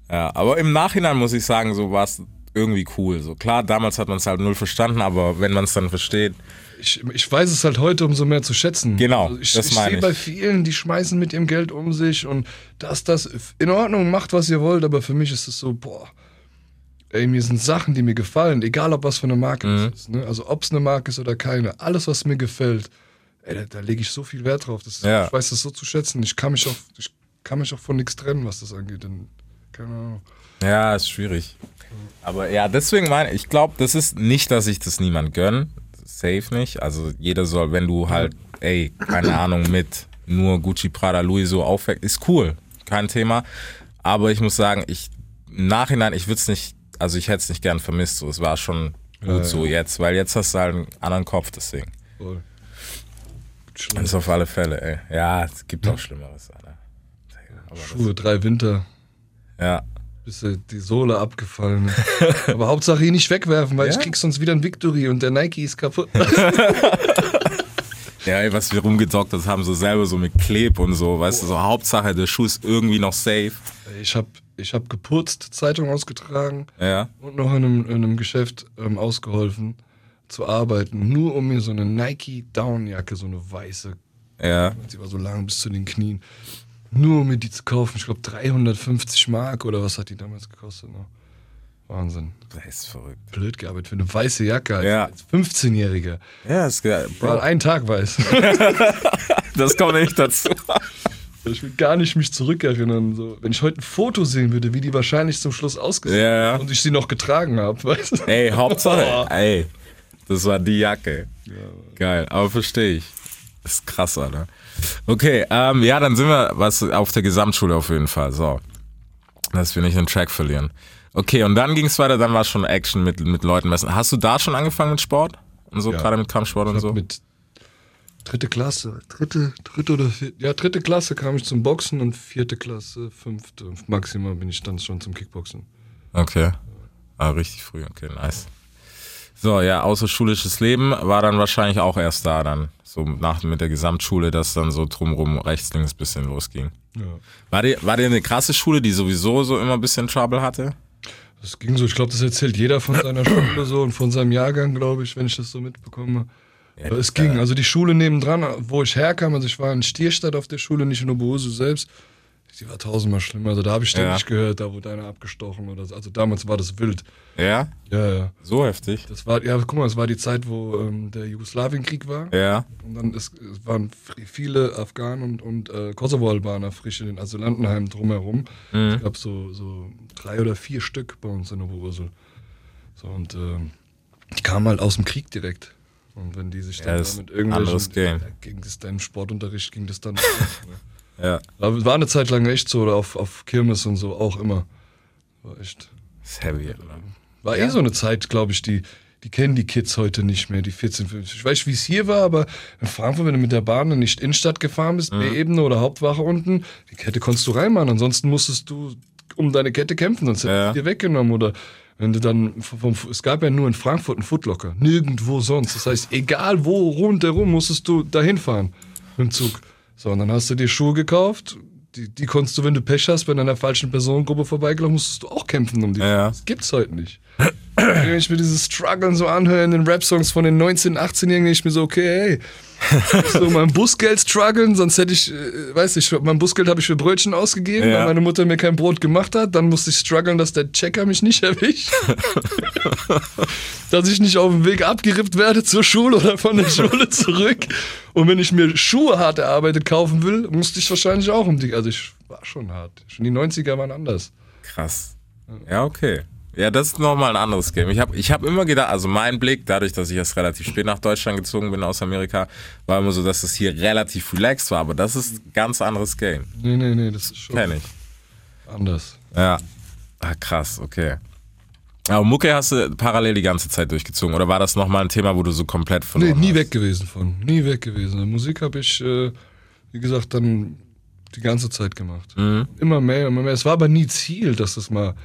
Ja, aber im Nachhinein muss ich sagen, so war es irgendwie cool. So klar, damals hat man es halt null verstanden, aber wenn man es dann versteht, Ich, ich weiß es halt heute umso mehr zu schätzen. Genau, Also ich das ich sehe bei vielen, die schmeißen mit ihrem Geld um sich und das, das, in Ordnung, macht was ihr wollt, aber für mich ist es so, boah, ey, mir sind Sachen, die mir gefallen, egal ob was für eine Marke Mhm. es ist. Ne? Also ob es eine Marke ist oder keine, alles, was mir gefällt, ey, da, da lege ich so viel Wert drauf. Das, Ja. Ich weiß das so zu schätzen. Ich kann mich auch, ich kann mich auch von nichts trennen, was das angeht. Denn, keine Ahnung. Ja, ist schwierig. Aber ja, deswegen meine ich, glaube, das ist nicht, dass ich das niemand gönn. Safe nicht. Also jeder soll, wenn du halt, ey, keine Ahnung, mit nur Gucci, Prada, Louis so aufwächst, ist cool. Kein Thema. Aber ich muss sagen, ich, im Nachhinein, ich würde es nicht, also ich hätte es nicht gern vermisst. So. Es war schon gut Ja, so jetzt, weil jetzt hast du halt einen anderen Kopf, deswegen. Voll. Das ist auf alle Fälle, ey. Ja, es gibt auch Schlimmeres, Alter. Schuhe, drei Winter. ja. bis äh, die Sohle abgefallen ist. Aber Hauptsache ihn nicht wegwerfen, weil Ja. ich krieg sonst wieder ein Victory und der Nike ist kaputt. Ja, ey, was wir rumgedockt haben, so selber so mit Kleb und so, weißt du, so Hauptsache, der Schuh ist irgendwie noch safe. Ich hab, ich hab geputzt, Zeitung ausgetragen Ja. und noch in einem, in einem Geschäft ähm, ausgeholfen. zu arbeiten, nur um mir so eine Nike Downjacke, so eine weiße, Ja. sie war so lang bis zu den Knien, nur um mir die zu kaufen. Ich glaube 350 Mark oder was hat die damals gekostet? Ne? Wahnsinn. Das ist verrückt. Blöd gearbeitet für eine weiße Jacke als, Ja. als 15-Jähriger. Ja, ist geil. War Bro, einen Tag weiß. das kommt nicht dazu. Ich will gar nicht mich zurückerinnern. So. Wenn ich heute ein Foto sehen würde, wie die wahrscheinlich zum Schluss ausgesehen Ja, ja. und ich sie noch getragen habe, weißt du? Ey, Hauptsache, ey, das war die Jacke. Geil, aber verstehe ich. Das ist krass, Alter. Okay, ähm, ja, dann sind wir was auf der Gesamtschule auf jeden Fall. So. Dass wir nicht den Track verlieren. Okay, und dann ging es weiter, dann war schon Action mit, mit Leuten messen. Hast du da schon angefangen mit Sport? Und so, Ja. gerade mit Kampfsport und Ich so? hab mit dritte Klasse, dritte, dritte oder vierte, ja, dritte Klasse kam ich zum Boxen und vierte Klasse, fünfte, maximal bin ich dann schon zum Kickboxen. Okay. Ah, richtig früh, okay, nice. So, ja, außerschulisches Leben war dann wahrscheinlich auch erst da dann. So nach mit der Gesamtschule, dass dann so drumrum rechts, links bisschen losging. Ja. War dir, war dir eine krasse Schule, die sowieso so immer ein bisschen Trouble hatte? Das ging so, ich glaube, das erzählt jeder von seiner Schule so und von seinem Jahrgang, glaube ich, wenn ich das so mitbekomme. Aber es ging, also die Schule nebendran, wo ich herkam, also ich war in Stierstadt auf der Schule, nicht in Oberhausen selbst, die war tausendmal schlimmer. Also da habe ich ständig Ja. gehört, da wurde einer abgestochen oder so. Also damals war das wild. Ja? Ja, ja. So heftig? Das war, ja, guck mal, das war die Zeit, wo ähm, der Jugoslawienkrieg war. Ja. Und dann ist, es waren viele Afghanen und, und äh, Kosovo-Albaner frisch in den Asylantenheimen drumherum. Es gab so, so drei oder vier Stück bei uns in Oberursel. So, und ähm, die kamen halt aus dem Krieg direkt. Und wenn die sich Ja, dann das da mit irgendwelchen... Da ging das dann im Sportunterricht, ging das dann... ne? Ja. Aber war eine Zeit lang echt so, oder auf, auf Kirmes und so auch immer. War echt... Das ist heavy, Alter. War eh so eine Zeit, glaube ich, die, die kennen die Kids heute nicht mehr, die 14, 15. Ich weiß nicht, wie es hier war, aber in Frankfurt, wenn du mit der Bahn in die Innenstadt gefahren bist, B-Ebene oder Hauptwache unten, die Kette konntest du reinmachen. Ansonsten musstest du um deine Kette kämpfen, sonst hätten Ja. die dir weggenommen. Oder wenn du dann, vom, es gab ja nur in Frankfurt einen Footlocker, nirgendwo sonst. Das heißt, egal wo rundherum musstest du dahin fahren dem Zug. So, und dann hast du dir Schuhe gekauft. Die, die konntest du, wenn du Pech hast, bei einer falschen Personengruppe vorbeigelaufen, musstest du auch kämpfen um die. Ja. Das gibt's heute nicht. Wenn ich mir dieses Struggeln so anhöre in den Rap-Songs von den 19-, 18-Jährigen, denke ich mir so, okay, hey, so mein Busgeld strugglen, sonst hätte ich, äh, weiß ich, mein Busgeld habe ich für Brötchen ausgegeben, Ja. weil meine Mutter mir kein Brot gemacht hat, dann musste ich strugglen, dass der Checker mich nicht erwischt. dass ich nicht auf dem Weg abgerippt werde zur Schule oder von der Schule zurück. Und wenn ich mir Schuhe hart erarbeitet kaufen will, musste ich wahrscheinlich auch um die, also ich war schon hart. Schon die 90er waren anders. Krass. Ja, okay. Ja, das ist nochmal ein anderes Game. Ich habe ich hab immer gedacht, also mein Blick, dadurch, dass ich erst relativ spät nach Deutschland gezogen bin aus Amerika, war immer so, dass es hier relativ relaxed war, aber das ist ein ganz anderes Game. Nee, nee, nee, das ist schon Kenn ich. anders. Ja. Ah, krass, okay. Aber Mucke hast du parallel die ganze Zeit durchgezogen oder war das nochmal ein Thema, wo du so komplett Nee, verloren nie hast? weg gewesen von. Nie weg gewesen. Musik habe ich, äh, wie gesagt, dann die ganze Zeit gemacht. Mhm. Immer mehr, immer mehr. Es war aber nie Ziel, dass das mal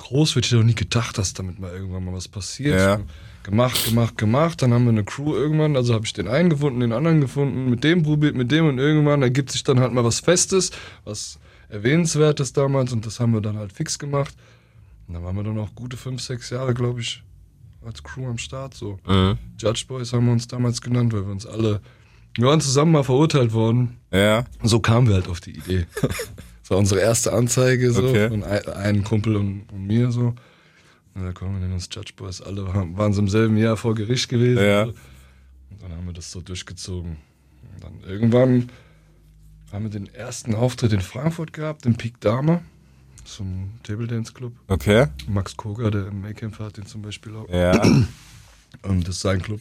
groß wird. Ich hätte auch nie gedacht, dass damit mal irgendwann mal was passiert. Ja. Gemacht, gemacht, gemacht. Dann haben wir eine Crew irgendwann. Also habe ich den einen gefunden, den anderen gefunden, mit dem probiert, mit dem und irgendwann ergibt sich dann halt mal was Festes, was Erwähnenswertes damals und das haben wir dann halt fix gemacht. Und dann waren wir dann auch gute fünf, sechs Jahre, glaube ich, als Crew am Start. So. Mhm. Judge Boys haben wir uns damals genannt, weil wir uns alle, wir waren zusammen mal verurteilt worden. Ja, Und so kamen wir halt auf die Idee. Das war unsere erste Anzeige so Okay. von ein, einem Kumpel und, und mir so. Und da kommen wir nennen uns Judge Boys. Alle waren so im selben Jahr vor Gericht gewesen. Ja. Und dann haben wir das so durchgezogen. Und dann irgendwann haben wir den ersten Auftritt in Frankfurt gehabt, im Peak Dama, zum Table Dance Club. okay. Max Koga, der im Maycamp hat den zum Beispiel auch. Ja, Und das ist sein Club.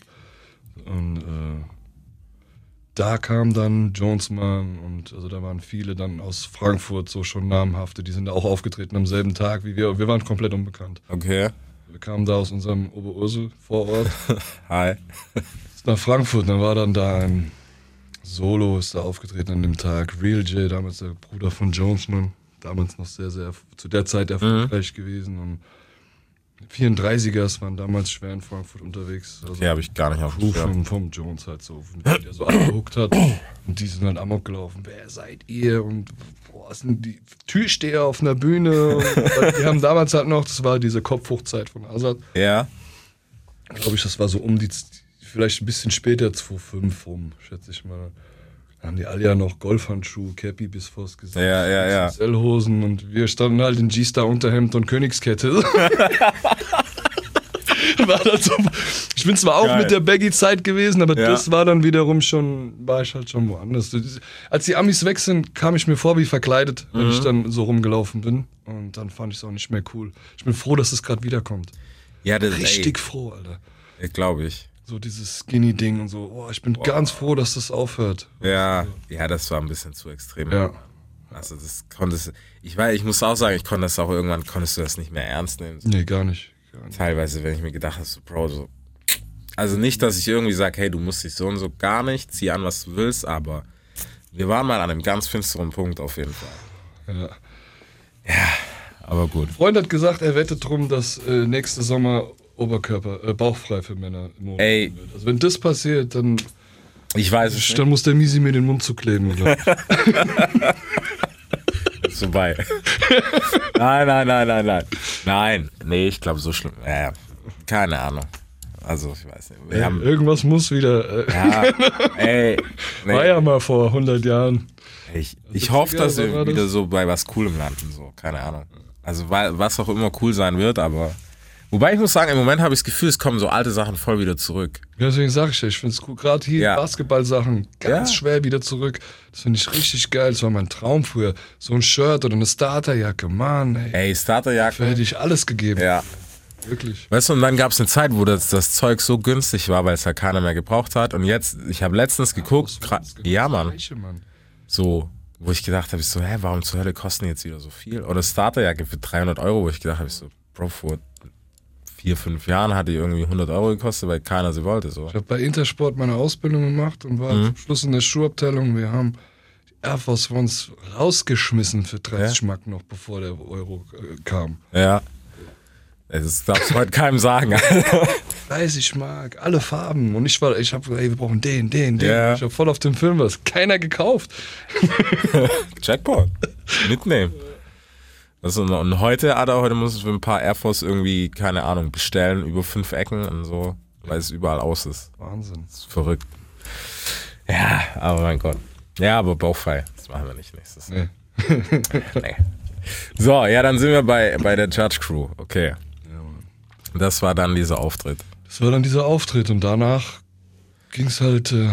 Und äh, da kam dann Jonesman und also da waren viele dann aus Frankfurt so schon namhafte, die sind da auch aufgetreten am selben Tag wie wir. Wir waren komplett unbekannt. okay. Wir kamen da aus unserem Oberursel Vorort Hi. nach Frankfurt. Dann war dann da ein Solo ist da aufgetreten an dem Tag. Real J, damals der Bruder von Jonesman, damals noch sehr, sehr zu der Zeit erfolgreich gewesen. Und 34ers waren damals schwer in Frankfurt unterwegs. Also Okay, habe ich gar nicht auf Schirm. vom, vom Jones halt so, der so abgehuckt hat. Und die sind halt amok gelaufen. Wer seid ihr? Und boah, sind die Türsteher auf einer Bühne? Und, die haben damals halt noch, das war diese Kopfhochzeit von Azad. Ja, glaube ich, das war so um die, vielleicht ein bisschen später, 2,5 rum, schätze ich mal. Da haben die alle ja noch Golfhandschuhe, Cappy bis vors Gesicht. Ja, ja, ja. XL-Hosen und wir standen halt in G-Star-Unterhemd und Königskette. war dann so, ich bin zwar auch Geil. mit der Baggy-Zeit gewesen, aber Ja. das war dann wiederum schon, war ich halt schon woanders. Als die Amis weg sind, kam ich mir vor wie verkleidet, wenn Mhm. ich dann so rumgelaufen bin. Und dann fand ich es auch nicht mehr cool. Ich bin froh, dass es gerade wiederkommt. Ja, das Richtig froh, Alter. glaube ich. So dieses Skinny-Ding und so. Oh, ich bin ganz froh, dass das aufhört. Ja, ja, das war ein bisschen zu extrem. Ja. Also das konntest ich weiß, ich muss auch sagen, ich konnte das auch irgendwann konntest du das nicht mehr ernst nehmen. Nee, gar nicht. Gar nicht. Teilweise, wenn ich mir gedacht habe, so, Bro, so. Also nicht, dass ich irgendwie sage, hey, du musst dich so und so gar nicht, zieh an, was du willst, aber wir waren mal an einem ganz finsteren Punkt auf jeden Fall. Ja. Aber gut. Freund hat gesagt, er wettet drum, dass äh, nächste Sommer Oberkörper, äh, bauchfrei für Männer im Mode Ey. Also wenn das passiert, dann, Ich weiß es dann muss der Misi mir den Mund zukleben. Ist vorbei. nein, nein, nein, nein, nein. Nein, nee, ich glaube so schlimm. Ja, keine Ahnung. Also, ich weiß nicht. Wir haben, Irgendwas muss wieder. Äh, ja, ey, nee. War ja mal vor 100 Jahren. Ich, ich hoffe, dass wir wieder das? so bei was Coolem landen, so, keine Ahnung. Also was auch immer cool sein wird, aber. Wobei ich muss sagen, im Moment habe ich das Gefühl, es kommen so alte Sachen voll wieder zurück. Deswegen sage ich ja, ich finde es cool. Gerade hier Ja. Basketball-Sachen ganz Ja. schwer wieder zurück. Das finde ich richtig geil. Das war mein Traum früher. So ein Shirt oder eine Starterjacke. Mann, ey. Ey, Dafür Starterjacke. hätte ich alles gegeben. Ja. Wirklich. Weißt du, und dann gab es eine Zeit, wo das, das Zeug so günstig war, weil es halt keiner mehr gebraucht hat. Und jetzt, ich habe letztens geguckt, gra- ja, Mann, Gleiche, Mann. so, wo ich gedacht habe, ich so, hä, warum zur Hölle kosten die jetzt wieder so viel? Oder Starterjacke für 300 Euro, wo ich gedacht habe, ich so, Bro, vor vier, fünf Jahren hat die irgendwie 100 Euro gekostet, weil keiner sie wollte, so. Ich habe bei Intersport meine Ausbildung gemacht und Mhm. war zum Schluss in der Schuhabteilung. Wir haben die Air Force Ones rausgeschmissen für 30 Ja? Mark noch, bevor der Euro äh, kam. Ja. Das darfst du heute keinem sagen. 30 Mark, alle Farben. Und ich war, ich habe, ey, wir brauchen den, den, den. Ja. Ich habe voll auf dem Film was. Keiner gekauft. Jackpot. Mitnehmen. Ist, und heute, Ada, heute muss ich für ein paar Air Force irgendwie, keine Ahnung, bestellen, über fünf Ecken und so, weil es überall aus ist. Wahnsinn. Das ist verrückt. Ja, aber mein Gott. Ja, aber bauchfrei. Das machen wir nicht nächstes. Nee. Nee. So, ja, dann sind wir bei, bei der Judge Crew. Okay. Das war dann dieser Auftritt. Das war dann dieser Auftritt und danach ging es halt, äh,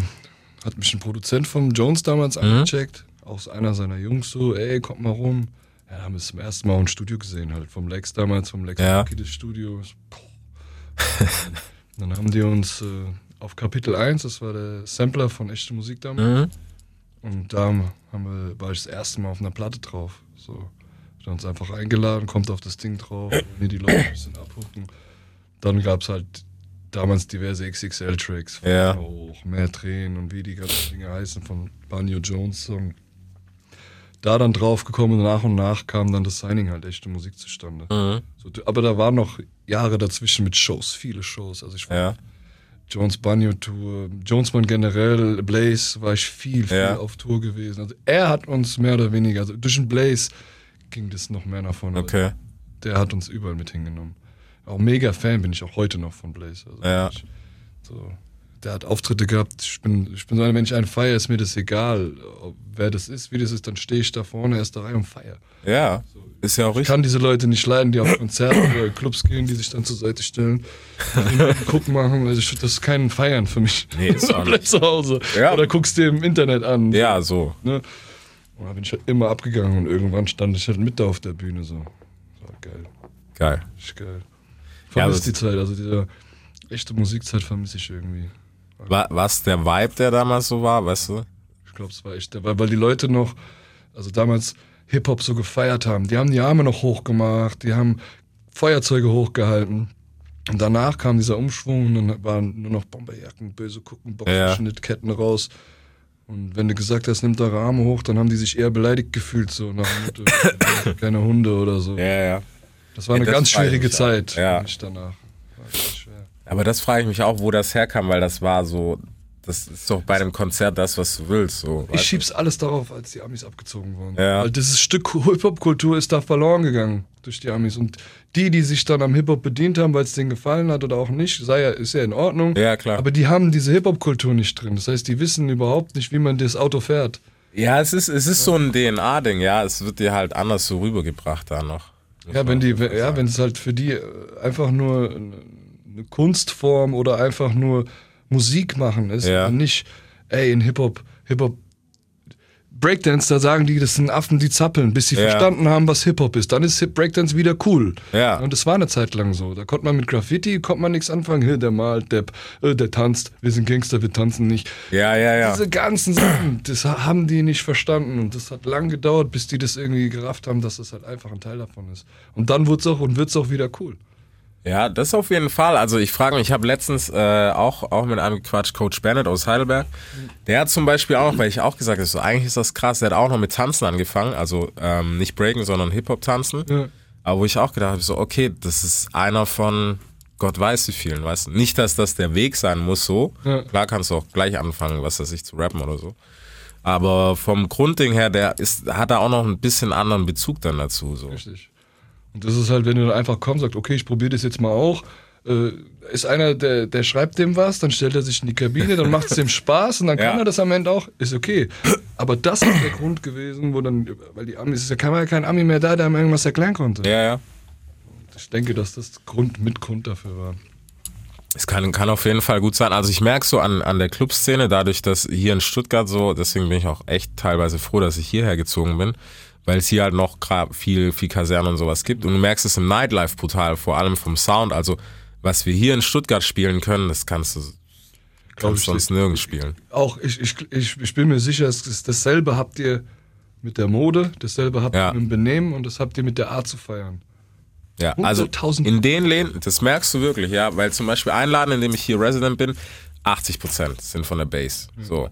hat mich ein Produzent von Jones damals angecheckt, auch einer seiner Jungs so, ey, kommt mal rum. Ja, haben wir es zum ersten Mal im Studio gesehen, halt vom Lex damals, vom Lex Ja. Das Studio. Dann haben die uns äh, auf Kapitel 1, das war der Sampler von echte Musik damals, Mhm. und da haben wir, war ich das erste Mal auf einer Platte drauf. So, hat uns einfach eingeladen, kommt auf das Ding drauf, mir die Leute ein bisschen abhucken. Dann gab es halt damals diverse XXL-Tracks. Ja. Hoch, Mehr Tränen und wie die ganzen Dinge heißen von Banjo Jones Song. Da dann drauf gekommen und nach und nach kam dann das Signing halt echte Musik zustande. Mhm. So, aber da waren noch Jahre dazwischen mit Shows, viele Shows. Also ich war Ja. Jones Banjo Tour, Jonesman generell, Blaze war ich viel, viel Ja. auf Tour gewesen. Also er hat uns mehr oder weniger, also durch den Blaze ging das noch mehr nach vorne. Okay. Der hat uns überall mit hingenommen. Auch mega Fan bin ich auch heute noch von Blaze. Also Ja. ich, so, der hat Auftritte gehabt. Ich bin, ich bin so einer, wenn ich einen feiere, ist mir das egal, wer das ist, wie das ist, dann stehe ich da vorne, erster Reihe und feiere. Ja. Ist ja auch Ich richtig. kann diese Leute nicht leiden, die auf Konzerte oder Clubs gehen, die sich dann zur Seite stellen, und gucken machen. Also ich, das ist kein Feiern für mich. Nee, ist auch nicht. zu Hause. Ja. Oder guckst dir im Internet an. Ja, so. Ne? Und da bin ich halt immer abgegangen und irgendwann stand ich halt mit da auf der Bühne. So. Das war geil. Geil. Richtig geil. Ja, Vermisse das- die Zeit, also diese echte Musikzeit vermisse ich irgendwie. Wa- Was der Vibe, der damals so war, weißt du? Ich glaube, es war echt, weil, weil die Leute noch, also damals Hip-Hop so gefeiert haben. Die haben die Arme noch hochgemacht, die haben Feuerzeuge hochgehalten. Und danach kam dieser Umschwung und dann waren nur noch Bomberjacken, böse gucken, Ja. Boxerschnittketten raus. Und wenn du gesagt hast, nimmt eure Arme hoch, dann haben die sich eher beleidigt gefühlt, so nach dem Motto, keine Hunde oder so. Ja, ja. Das war eine Ja, das ganz schwierige. Zeit Ja. für mich danach. Aber das frage ich mich auch, wo das herkam, weil das war so das ist doch bei einem Konzert das, was du willst. So, Ich schieb's alles darauf, als die Amis abgezogen wurden. Ja. Weil dieses Stück Hip-Hop-Kultur ist da verloren gegangen durch die Amis. Und die, die sich dann am Hip-Hop bedient haben, weil es denen gefallen hat oder auch nicht, sei ja, ist ja in Ordnung. Ja, klar. Aber die haben diese Hip-Hop-Kultur nicht drin. Das heißt, die wissen überhaupt nicht, wie man das Auto fährt. Ja, es ist, es ist so ein DNA-Ding, ja. Es wird dir halt anders so rübergebracht da noch. Ja, wenn die, ja, wenn es halt für die äh, einfach nur eine Kunstform oder einfach nur Musik machen ist Ja. und nicht, ey, in Hip-Hop, Hip-Hop, Breakdance, da sagen die, das sind Affen, die zappeln, bis sie Ja. verstanden haben, was Hip-Hop ist. Dann ist Hip Breakdance wieder cool. Ja. Und das war eine Zeit lang so. Da konnte man mit Graffiti, konnte man nichts anfangen. Hier, der malt, der, äh, der tanzt, wir sind Gangster, wir tanzen nicht. Ja, ja, ja. Diese ganzen Sachen, das haben die nicht verstanden und das hat lang gedauert, bis die das irgendwie gerafft haben, dass das halt einfach ein Teil davon ist. Und dann wird's auch und wird's auch wieder cool. Ja, das auf jeden Fall. Also ich frage mich, ich habe letztens äh, auch, auch mit einem gequatscht, Coach Bennett aus Heidelberg. Der hat zum Beispiel auch, weil ich auch gesagt habe, so, eigentlich ist das krass, der hat auch noch mit Tanzen angefangen. Also ähm, nicht Breaken, sondern Hip-Hop-Tanzen. Ja. Aber wo ich auch gedacht habe, so, okay, das ist einer von Gott weiß wie vielen, weißt du? Nicht, dass das der Weg sein muss so. Ja. Klar kannst du auch gleich anfangen, was weiß ich, zu rappen oder so. Aber vom Grundding her, der ist, hat da auch noch ein bisschen anderen Bezug dann dazu. So. Richtig. Und das ist halt, wenn du dann einfach kommst, sagst, okay, ich probiere das jetzt mal auch. Äh, ist einer, der, der schreibt dem was, dann stellt er sich in die Kabine, dann macht es dem Spaß und dann kann Ja. er das am Ende auch, ist okay. Aber das ist der Grund gewesen, wo dann, weil die Amis, es ist ja kein, Ami mehr da, der einem irgendwas erklären konnte. Ja, ja. Ich denke, dass das Grund, mit Grund dafür war. Es kann, kann auf jeden Fall gut sein. Also ich merke so an, an der Clubszene, dadurch, dass hier in Stuttgart so, deswegen bin ich auch echt teilweise froh, dass ich hierher gezogen bin, weil es hier halt noch viel, viel Kaserne und sowas gibt. Und du merkst es im Nightlife brutal, vor allem vom Sound. Also was wir hier in Stuttgart spielen können, das kannst du, kannst ich sonst nirgends spielen. Auch ich, ich, ich, ich bin mir sicher, es ist dasselbe habt ihr mit der Mode, dasselbe habt Ja. ihr mit dem Benehmen und das habt ihr mit der Art zu feiern. Ja, also 100.000 in den Läden, das merkst du wirklich, ja, weil zum Beispiel ein Laden, in dem ich hier Resident bin, 80 Prozent sind von der Bass. So.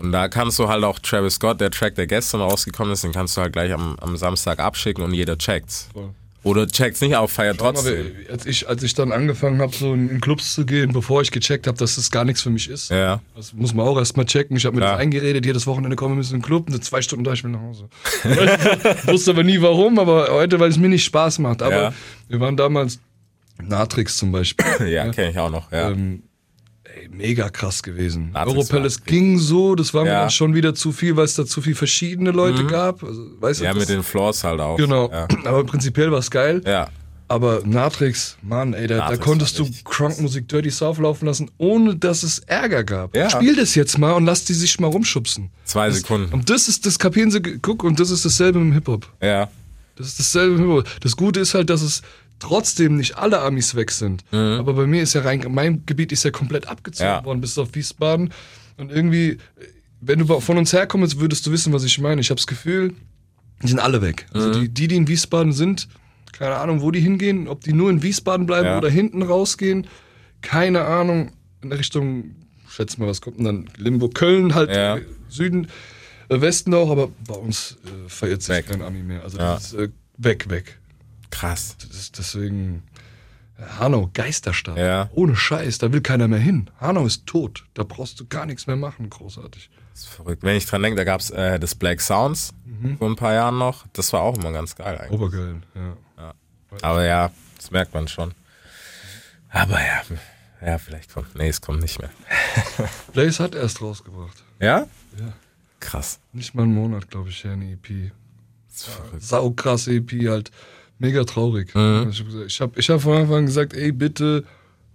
Und da kannst du halt auch Travis Scott, der Track, der gestern rausgekommen ist, den kannst du halt gleich am, am Samstag abschicken und jeder checkt's. Voll. Oder checkt's nicht, aber feiert trotzdem. als ich, als ich dann angefangen habe, so in, Clubs zu gehen, bevor ich gecheckt habe, dass das gar nichts für mich ist, Ja. das muss man auch erstmal checken. Ich habe mir Klar. das eingeredet, jedes Wochenende kommen wir müssen in den Club und zwei Stunden da, ich will nach Hause. Wusste aber nie warum, aber heute, weil es mir nicht Spaß macht. Aber Ja. wir waren damals Natrix zum Beispiel. Ja, kenne ich auch noch. Ja. Ähm, mega krass gewesen. Europalace ging so, das war mir Ja. Mhm. dann schon wieder zu viel, weil es da zu viel verschiedene Leute gab. Also, weißt du, ja, das- mit den Floors halt auch. Genau, Ja. aber prinzipiell war es geil. ja. Aber Natrix, Mann, ey, da, da konntest du Crunk-Musik Dirty South laufen lassen, ohne dass es Ärger gab. Ja. Spiel das jetzt mal und lass die sich mal rumschubsen. Zwei Sekunden. Und das ist, das kapieren sie, guck, und das ist dasselbe im Hip-Hop. Ja. Das ist dasselbe im Hip-Hop. Das Gute ist halt, dass es trotzdem nicht alle Amis weg sind. Aber bei mir ist ja rein, mein Gebiet ist ja komplett abgezogen Mhm. Ja. worden, bis auf Wiesbaden. Und irgendwie, wenn du von uns herkommst, würdest du wissen, was ich meine. Ich habe das Gefühl, die sind alle weg. Also Mhm. die, die, die in Wiesbaden sind, keine Ahnung, wo die hingehen, ob die nur in Wiesbaden bleiben Ja. oder hinten rausgehen, keine Ahnung. In Richtung, schätze mal, was kommt denn dann? Limburg, Köln, halt Ja. äh, Süden, äh, Westen auch, aber bei uns äh, verirrt sich Weg. kein Ami mehr. Also Ja. das ist äh, weg, weg. Krass. Das ist deswegen. äh, Hanau, Geisterstadt. Ja. Ohne Scheiß, da will keiner mehr hin. Hanau ist tot. Da brauchst du gar nichts mehr machen, großartig. Das ist verrückt. Wenn ich dran denke, da gab's äh, das Black Sounds vor ein paar Jahren noch. Das war auch immer ganz geil eigentlich. Obergeil, ja. Aber ja, das merkt man schon. Aber ja, ja, vielleicht kommt. Nee, es kommt nicht mehr. Blaze hat erst rausgebracht. Ja? Ja. Krass. Nicht mal einen Monat, glaube ich, her, eine EP. Das ist verrückt. Saukrasse EP, halt mega traurig. Mhm. Ich habe ich hab, ich hab von Anfang an gesagt, ey, bitte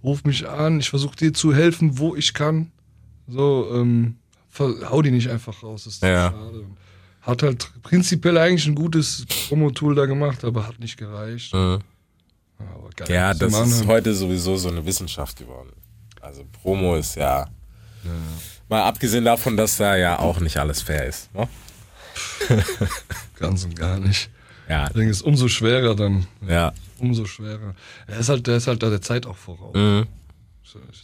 ruf mich an, ich versuche dir zu helfen, wo ich kann. So, ähm, hau die nicht einfach raus, das ist Ja. schade. Hat halt prinzipiell eigentlich ein gutes Promo-Tool da gemacht, aber hat nicht gereicht. Mhm. Aber geil, Ja, das ist anhören. heute sowieso so eine Wissenschaft geworden. Also Promo ist ja. Mal abgesehen davon, dass da ja auch nicht alles fair ist. Ne? Ganz und gar nicht. Ja. Ich denke, es ist umso schwerer dann. Ja. Umso schwerer. Er ist halt, der ist halt da der Zeit auch voraus. Mhm.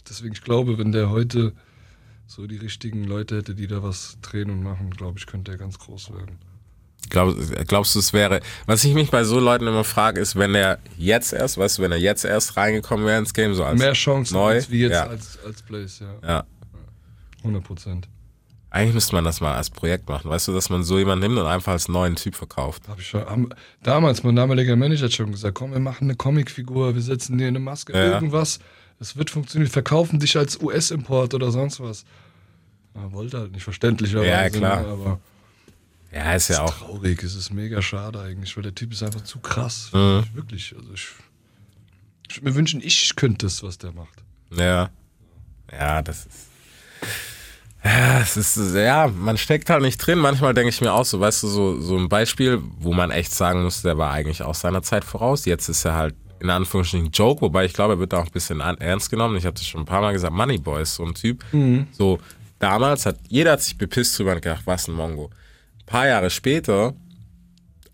Deswegen, ich glaube, wenn der heute so die richtigen Leute hätte, die da was drehen und machen, glaube ich, könnte er ganz groß werden. Glaub, glaubst du, es wäre. Was ich mich bei so Leuten immer frage, ist, wenn er jetzt erst, weißt du, wenn er jetzt erst reingekommen wäre ins Game, so als Mehr Chancen neu. als wie jetzt ja. als, als Blaze, ja. ja. 100 Prozent. Eigentlich müsste man das mal als Projekt machen, weißt du, dass man so jemanden nimmt und einfach als neuen Typ verkauft. Hab ich schon, haben, damals, mein damaliger Manager hat schon gesagt, komm, wir machen eine Comicfigur, wir setzen dir eine Maske, Ja. irgendwas. Es wird funktionieren, wir verkaufen dich als US-Import oder sonst was. Ja, wollte halt nicht verständlicherweise. Ja, klar. ne, Aber Ja, ist ja auch. traurig, es ist mega schade eigentlich, weil der Typ ist einfach zu krass. Mhm. Wirklich. Also ich, ich würde mir wünschen, ich könnte das, was der macht. Ja. Ja, das ist. Ja, es ist, ja, man steckt halt nicht drin. Manchmal denke ich mir auch so, weißt du, so, so ein Beispiel, wo man echt sagen muss, der war eigentlich auch seiner Zeit voraus. Jetzt ist er halt in Anführungsstrichen ein Joke, wobei ich glaube, er wird da auch ein bisschen ernst genommen. Ich habe das schon ein paar Mal gesagt, Moneyboy ist so ein Typ. So, damals hat, jeder hat sich bepisst drüber und gedacht, was ein Mongo. Ein paar Jahre später,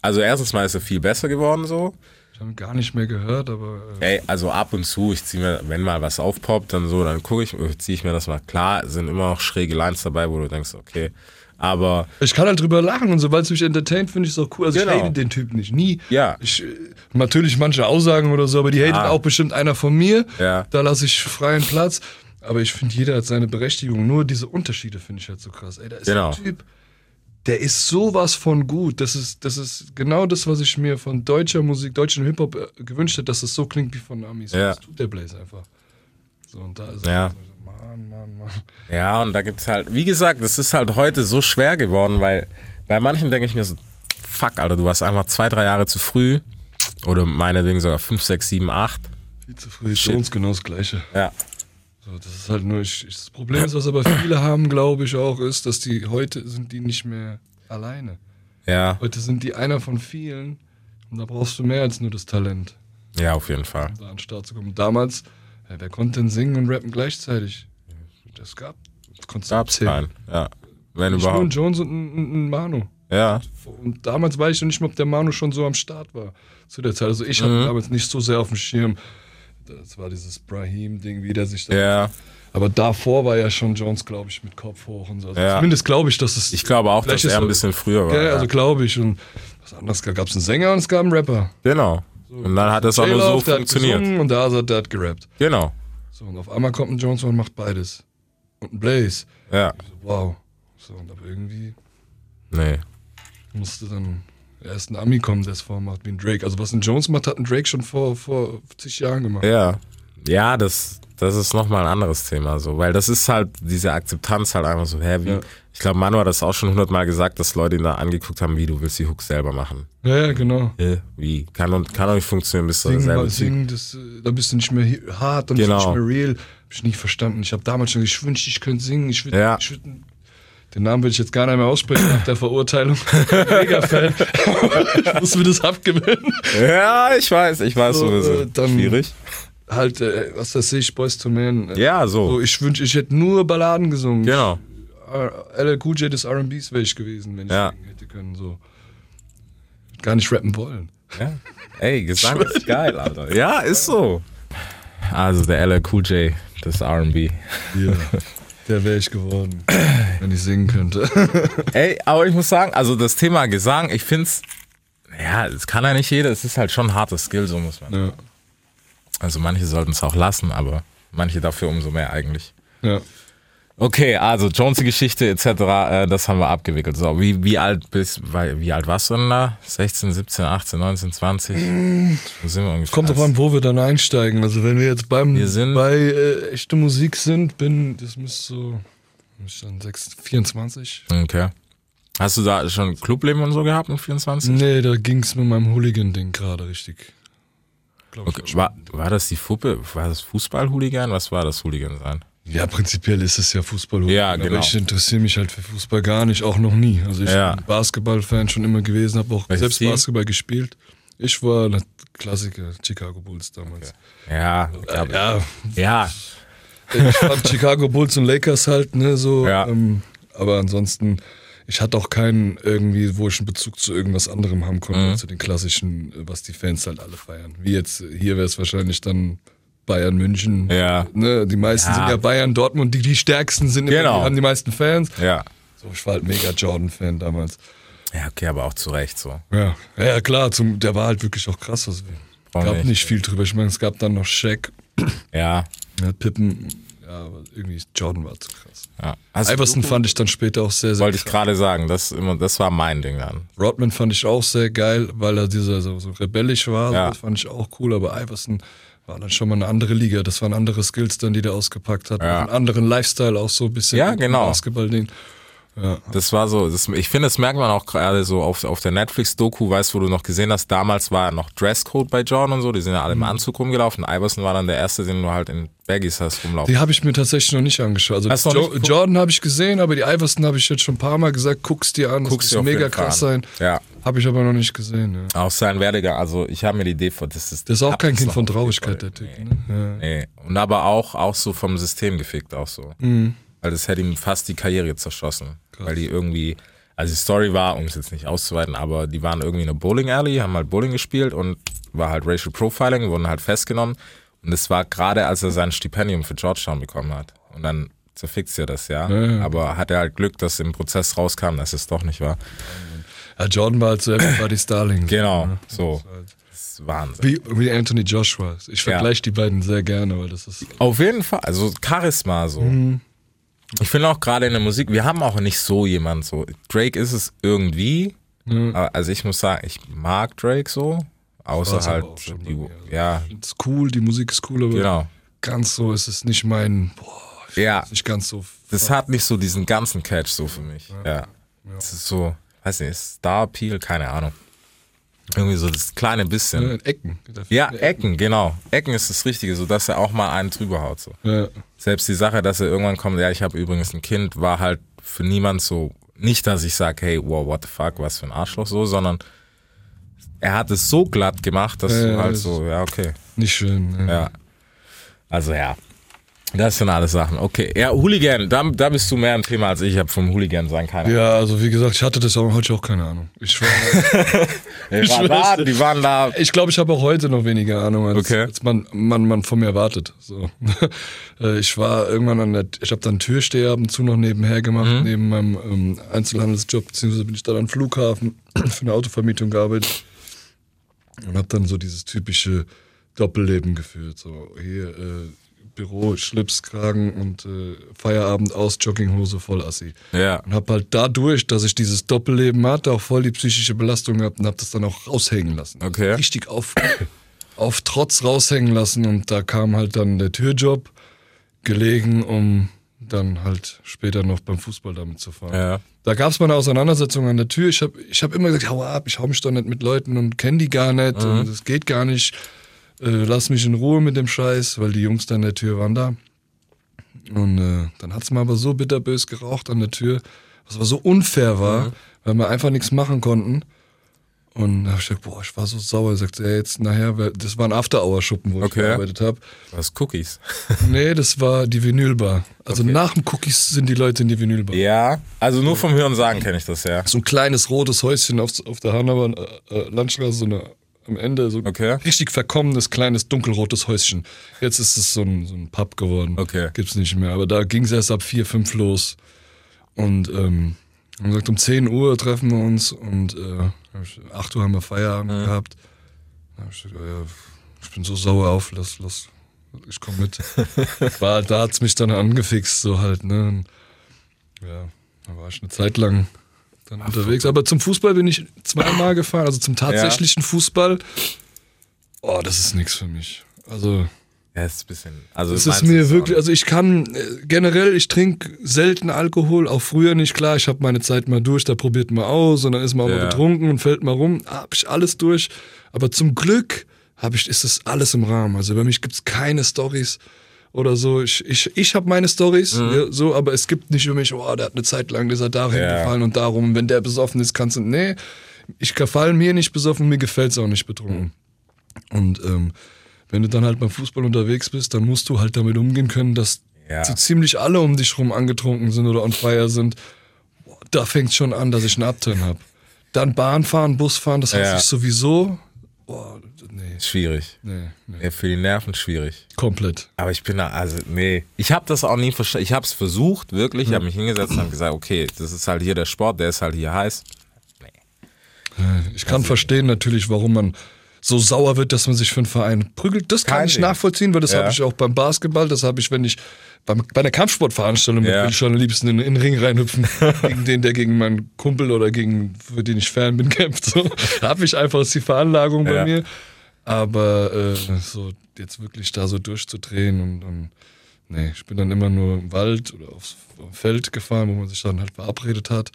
also erstens mal ist er viel besser geworden so. Ich habe ihn gar nicht mehr gehört, aber äh, Ey, also ab und zu, ich ziehe mir, wenn mal was aufpoppt, dann so, dann gucke ich, ziehe ich mir das mal. Klar, sind immer noch schräge Lines dabei, wo du denkst, okay, aber ich kann halt drüber lachen und sobald es mich entertaint, finde ich es auch cool. Also Genau. ich hate den Typ nicht, nie. Ja. Ich, äh, natürlich manche Aussagen oder so, aber die hatet Ah. auch bestimmt einer von mir. Ja. Da lasse ich freien Platz. Aber ich finde, jeder hat seine Berechtigung. Nur diese Unterschiede finde ich halt so krass. Ey, da ist Genau. ein Typ, der ist sowas von gut. Das ist, das ist genau das, was ich mir von deutscher Musik, deutschem Hip-Hop äh, gewünscht hätte, dass es so klingt wie von Amis. Ja. Das tut der Blaze einfach. So, und da ist Ja. so, Mann, Mann, Mann. ja, und da gibt's halt, wie gesagt, das ist halt heute so schwer geworden, weil bei manchen denke ich mir so, fuck, Alter, du warst einfach zwei, drei Jahre zu früh. Oder meinetwegen sogar fünf, sechs, sieben, acht. Viel zu früh. Jones genau das Gleiche. Ja. So, das ist halt nur, ich, das Problem ist, was aber viele haben, glaube ich auch, ist, dass die heute sind die nicht mehr alleine. Ja. Heute sind die einer von vielen und da brauchst du mehr als nur das Talent, Ja, auf jeden Fall. um da an den Start zu kommen. Damals, ja, wer konnte denn singen und rappen gleichzeitig? Das gab du Gab's keinen. Ja. Wenn Nicht nur ein überhaupt. Jones und ein, ein, Manu. Ja. Und damals weiß ich noch nicht mal, ob der Manu schon so am Start war zu der Zeit. Also ich hatte Mhm. damals nicht so sehr auf dem Schirm. Das war dieses Brahim-Ding, wie der sich da Ja. Aber davor war ja schon Jones, glaube ich, mit Kopf hoch und so. Also Ja. Zumindest glaube ich, dass es. Ich glaube auch, dass er ein er- bisschen früher war. Ja, also glaube ich. Und was anderes gab es einen Sänger und es gab einen Rapper. Genau. Und dann hat es auch nur so der hat funktioniert. gesungen und der Azad, der hat gerappt. Genau. So, und auf einmal kommt ein Jones und macht beides. Und ein Blaze. Ja. So, wow. So, und aber irgendwie Nee. musste dann erst ein Ami kommen, der es vormacht, wie ein Drake. Also was ein Jones macht, hat ein Drake schon vor, vor zig Jahren gemacht. Ja. Ja, das, das ist nochmal ein anderes Thema, so, weil das ist halt diese Akzeptanz halt einfach so, hä, wie, Ja. ich glaube, Manu hat das auch schon hundertmal gesagt, dass Leute ihn da angeguckt haben, wie du willst die Hooks selber machen. Ja, ja, genau. Hä? Wie? Kann kann doch nicht funktionieren, bist du Singen, derselbe mal singen das, äh, da bist du nicht mehr hart und Genau. nicht mehr real. Hab ich nie verstanden. Ich habe damals schon, ich wünschte, ich könnte singen. Ich würd, Ja. würd, den Namen will ich jetzt gar nicht mehr aussprechen nach der Verurteilung. Mega Fan. ich muss mir das abgewöhnen. Ja, ich weiß, ich weiß So, sowieso. äh, dann- Schwierig. Halt, äh, was weiß ich, Boys to Men. Äh, Ja, so. so. Ich wünsche, ich hätte nur Balladen gesungen. Genau. LL Cool J des R&Bs wäre ich gewesen, wenn ich Ja. hätte können. So. Gar nicht rappen wollen. Ja. Ey, Gesang ist geil, Alter. Ja, ist so. Also der LL Cool J des R&B. Ja, der wäre ich geworden, wenn ich singen könnte. Ey, aber ich muss sagen, also das Thema Gesang, ich find's, ja, das kann ja nicht jeder, es ist halt schon ein hartes Skill, so muss man. ja. Also manche sollten es auch lassen, aber manche dafür umso mehr eigentlich. ja. Okay, also Jonesy-Geschichte etc., äh, das haben wir abgewickelt. So, wie, wie alt bist, wie alt warst du denn da? 16, 17, 18, 19, 20? Wo sind wir ungefähr? Kommt drauf an, wo wir dann einsteigen. Also wenn wir jetzt beim Wir bei äh, echte Musik sind, bin das müsste so müsste dann 6, 24. Okay. Hast du da schon Clubleben und so gehabt mit 24? Nee, da ging's mit meinem Hooligan-Ding gerade richtig. Ich. Okay. War, war das die Fuppe? War das Fußball-Hooligan? Was war das Hooligan sein? Ja, prinzipiell ist es ja Fußball. Ja, genau. Aber ich interessiere mich halt für Fußball gar nicht, auch noch nie. Also ich Ja. bin Basketball-Fan schon immer gewesen, habe auch Welches selbst Team? Basketball gespielt. Ich war ein Klassiker, Chicago Bulls damals. Ja, Äh, gab, ja, ja, ich fand Chicago Bulls und Lakers halt, ne, so. Ja. Ähm, aber ansonsten, ich hatte auch keinen irgendwie, wo ich einen Bezug zu irgendwas anderem haben konnte, Mhm. zu den klassischen, was die Fans halt alle feiern. Wie jetzt, hier wäre es wahrscheinlich dann Bayern München. Ja. Ne, die meisten Ja. sind ja Bayern, Dortmund, die, die stärksten sind, immer, Genau. die haben die meisten Fans. ja. So, ich war halt mega Jordan-Fan damals. Ja, okay, aber auch zu Recht so. Ja, ja, klar, zum, der war halt wirklich auch krass. Es Warum gab nicht? nicht viel drüber. Ich meine, es gab dann noch Shaq, Ja, ja, Pippen, Ja, aber irgendwie Jordan war zu krass. Ja. Du- Iverson fand ich dann später auch sehr, sehr wollte ich gerade sagen, das, immer, das war mein Ding dann. Rodman fand ich auch sehr geil, weil er dieser so, so rebellisch war. Ja. Das fand ich auch cool, aber Iverson war dann schon mal eine andere Liga. Das waren andere Skills dann, die der ausgepackt hat. Ja. Einen anderen Lifestyle auch so ein bisschen. Ja, genau. Basketball-Ding. Ja. Das war so, das, ich finde, das merkt man auch gerade so auf, auf der Netflix-Doku, weißt du, wo du noch gesehen hast, damals war noch Dresscode bei Jordan und so, die sind ja alle Mhm. im Anzug rumgelaufen. Iverson war dann der Erste, den du halt in Baggies hast rumlaufen. Die habe ich mir tatsächlich noch nicht angeschaut. Also jo nicht? Jordan habe ich gesehen, aber die Iverson habe ich jetzt schon ein paar Mal gesagt, guck's dir an, Guck's das muss mega krass an. sein. Ja. Habe ich aber noch nicht gesehen. Ja. Auch sein Werdegang, also ich habe mir die Idee vor, das ist. Das ist auch kein Kind von. Traurigkeit, der Typ. Ne? Ja. Nee. Und aber auch, auch so vom System gefickt, auch so. Mhm. Weil das hätte ihm fast die Karriere zerschossen. Weil die irgendwie, also die Story war, um es jetzt nicht auszuweiten, aber die waren irgendwie in einer Bowling Alley, haben halt Bowling gespielt und war halt Racial Profiling, wurden halt festgenommen. Und das war gerade, als er sein Stipendium für Georgetown bekommen hat. Und dann zerfickt's ja das, ja. Ja, ja. Aber hat er halt Glück, dass im Prozess rauskam, dass es doch nicht war. Ja, Jordan war halt so Everybody's Darling. Genau, Ja. so. Das ist halt- Das ist Wahnsinn. Wie, wie Anthony Joshua. Ich Ja. vergleiche die beiden sehr gerne, weil das ist. Auf jeden Fall, also Charisma so. Mhm. Ich finde auch gerade in der Musik, wir haben auch nicht so jemand so. Drake ist es irgendwie, aber also ich muss sagen, ich mag Drake so, außer halt die, mir. ja, Das ist cool, die Musik ist cool, aber genau. ganz so ist es nicht mein. Boah, Ja. nicht ganz so. Das hat nicht so diesen ganzen Catch so für mich. Ja. Das ist so, weiß nicht, Star Appeal, keine Ahnung. Irgendwie so das kleine bisschen. Ja, Ecken. Ja, Ecken, genau. Ecken ist das Richtige, so dass er auch mal einen drüber haut. So. Ja. Selbst die Sache, dass er irgendwann kommt, ja, ich habe übrigens ein Kind, war halt für niemand so, nicht, dass ich sage, hey, wow, what the fuck, was für ein Arschloch so, sondern er hat es so glatt gemacht, dass Ja, du halt so, ja, okay. Nicht schön. Ja. Ja. Also ja. Das sind alles Sachen. Okay. Ja, Hooligan, da, da bist du mehr ein Thema als ich. Ich habe vom Hooligan sein keine Ja, also wie gesagt, ich hatte das auch heute auch keine Ahnung. Ich, war, Die ich waren weiß da, die waren da. ich glaube, ich habe auch heute noch weniger Ahnung, als, Okay. als man, man, man von mir erwartet. So. Äh, ich war irgendwann an der, ich habe dann Türsteher ab und zu noch nebenher gemacht, Mhm. neben meinem ähm, Einzelhandelsjob, beziehungsweise bin ich dann am Flughafen für eine Autovermietung gearbeitet und habe dann so dieses typische Doppelleben geführt. So hier äh, Büro, Schlips, Kragen und äh, Feierabend aus, Jogginghose, voll assi. Ja. Und habe halt dadurch, dass ich dieses Doppelleben hatte, auch voll die psychische Belastung gehabt und habe das dann auch raushängen lassen. Okay. Richtig auf, auf Trotz raushängen lassen und da kam halt dann der Türjob gelegen, um dann halt später noch beim Fußball damit zu fahren. Ja. Da gab es mal eine Auseinandersetzung an der Tür. Ich habe ich hab immer gesagt, hau ab, ich hau mich doch nicht mit Leuten und kenne die gar nicht. Mhm. Und das geht gar nicht. Äh, lass mich in Ruhe mit dem Scheiß, weil die Jungs da an der Tür waren da. Und äh, dann hat's mal aber so bitterbös geraucht an der Tür, was aber so unfair war, Mhm. weil wir einfach nichts machen konnten. Und da hab ich gesagt, boah, ich war so sauer. Er sagt, ja, jetzt nachher, weil- das war ein After-Hour-Schuppen, wo ich Okay. gearbeitet habe. Was Cookies? Nee, das war die Vinylbar. Also Okay. nach dem Cookies sind die Leute in die Vinylbar. Ja. Also nur vom Hören sagen kenne ich das, ja. so ein kleines rotes Häuschen auf, auf der Hanauer äh, äh, Landstraße, so eine, am Ende so Okay. richtig verkommenes, kleines, dunkelrotes Häuschen. Jetzt ist es so ein, so ein Pub geworden. Okay. Gibt's nicht mehr. Aber da ging es erst ab 4, 5 los. Und ähm, haben gesagt, um 10 Uhr treffen wir uns und äh, 8 Uhr haben wir Feierabend gehabt. Da hab ich gesagt, ja, ich bin so sauer auf, lass, lass, ich komm mit. war, da hat's mich dann angefixt, so halt, ne? Ja, da war ich eine Zeit lang dann unterwegs. Aber zum Fußball bin ich zweimal gefahren, also zum tatsächlichen Fußball. Oh, das ist nichts für mich. Also, Ja, ist ein bisschen. Also das ist mir wirklich, also ich kann äh, generell, ich trinke selten Alkohol, auch früher nicht, klar, ich habe meine Zeit mal durch, da probiert man aus und dann ist man auch Ja. mal betrunken und fällt mal rum, hab ich alles durch, aber zum Glück hab ich, ist das alles im Rahmen, also bei mich gibt's keine Stories oder so, ich, ich, ich habe meine Stories, ja, so, aber es gibt nicht für mich, oh, der hat eine Zeit lang, ist er dahin Ja. gefallen und darum, wenn der besoffen ist, kannst du, nee, ich gefall mir nicht besoffen, mir gefällt's auch nicht betrunken. Und ähm, wenn du dann halt beim Fußball unterwegs bist, dann musst du halt damit umgehen können, dass Ja. so ziemlich alle um dich rum angetrunken sind oder on fire sind. Boah, da fängt schon an, dass ich einen Upturn habe. Dann Bahn fahren, Bus fahren, das hasse Ja. ich sowieso. Boah, nee, Schwierig. nee, nee. Ja, für die Nerven schwierig. Komplett. Aber ich bin da, also, nee. Ich habe das auch nie verstanden. Ich habe es versucht, wirklich. Ich habe mich hingesetzt und habe gesagt, okay, das ist halt hier der Sport, der ist halt hier heiß. Ich kann verstehen natürlich, warum man so sauer wird, dass man sich für einen Verein prügelt. Das kann ich nachvollziehen, weil das Ja. habe ich auch beim Basketball, das habe ich, wenn ich beim, bei einer Kampfsportveranstaltung Ja. will ich schon am liebsten in, in den Ring reinhüpfen, gegen den, der gegen meinen Kumpel oder gegen, für den ich Fan bin, kämpft. So habe ich einfach ist die Veranlagung bei Ja. mir. Aber äh, so jetzt wirklich da so durchzudrehen und, und nee, ich bin dann immer nur im Wald oder aufs Feld gefahren, wo man sich dann halt verabredet hat.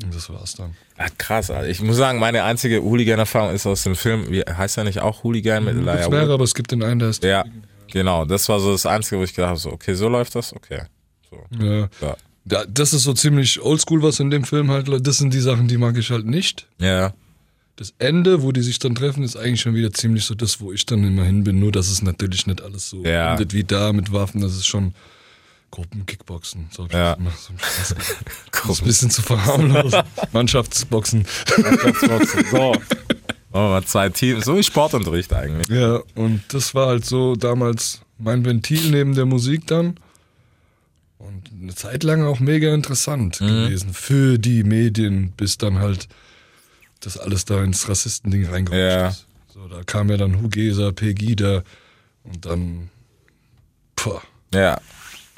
Und das war's dann. Ah, krass, Alter. ich muss sagen, meine einzige Hooligan-Erfahrung ist aus dem Film, wie heißt er nicht auch Hooligan mit Elijah Wood? aber es gibt den einen, der ist. Ja, genau. Das war so das Einzige, wo ich gedacht habe, so, okay, so läuft das, okay. So. Ja. Ja. Da, das ist so ziemlich oldschool, was in dem Film halt, das sind die Sachen, die mag ich halt nicht. Ja, Das Ende, wo die sich dann treffen, ist eigentlich schon wieder ziemlich so das, wo ich dann immer hin bin. Nur, dass es natürlich nicht alles so Ja. endet wie da mit Waffen. Das ist schon Gruppenkickboxen. So Ja. das so. Das ist ein bisschen zu verharmlosen. Mannschaftsboxen. so. Machen wir mal zwei Teams, so wie Sportunterricht eigentlich. Ja, und das war halt so damals mein Ventil neben der Musik dann. Und eine Zeit lang auch mega interessant Mhm. gewesen für die Medien, bis dann halt das alles da ins Rassistending reingerutscht Ja. ist. So, da kam ja dann Hugesa, Pegida und dann, boah, Ja.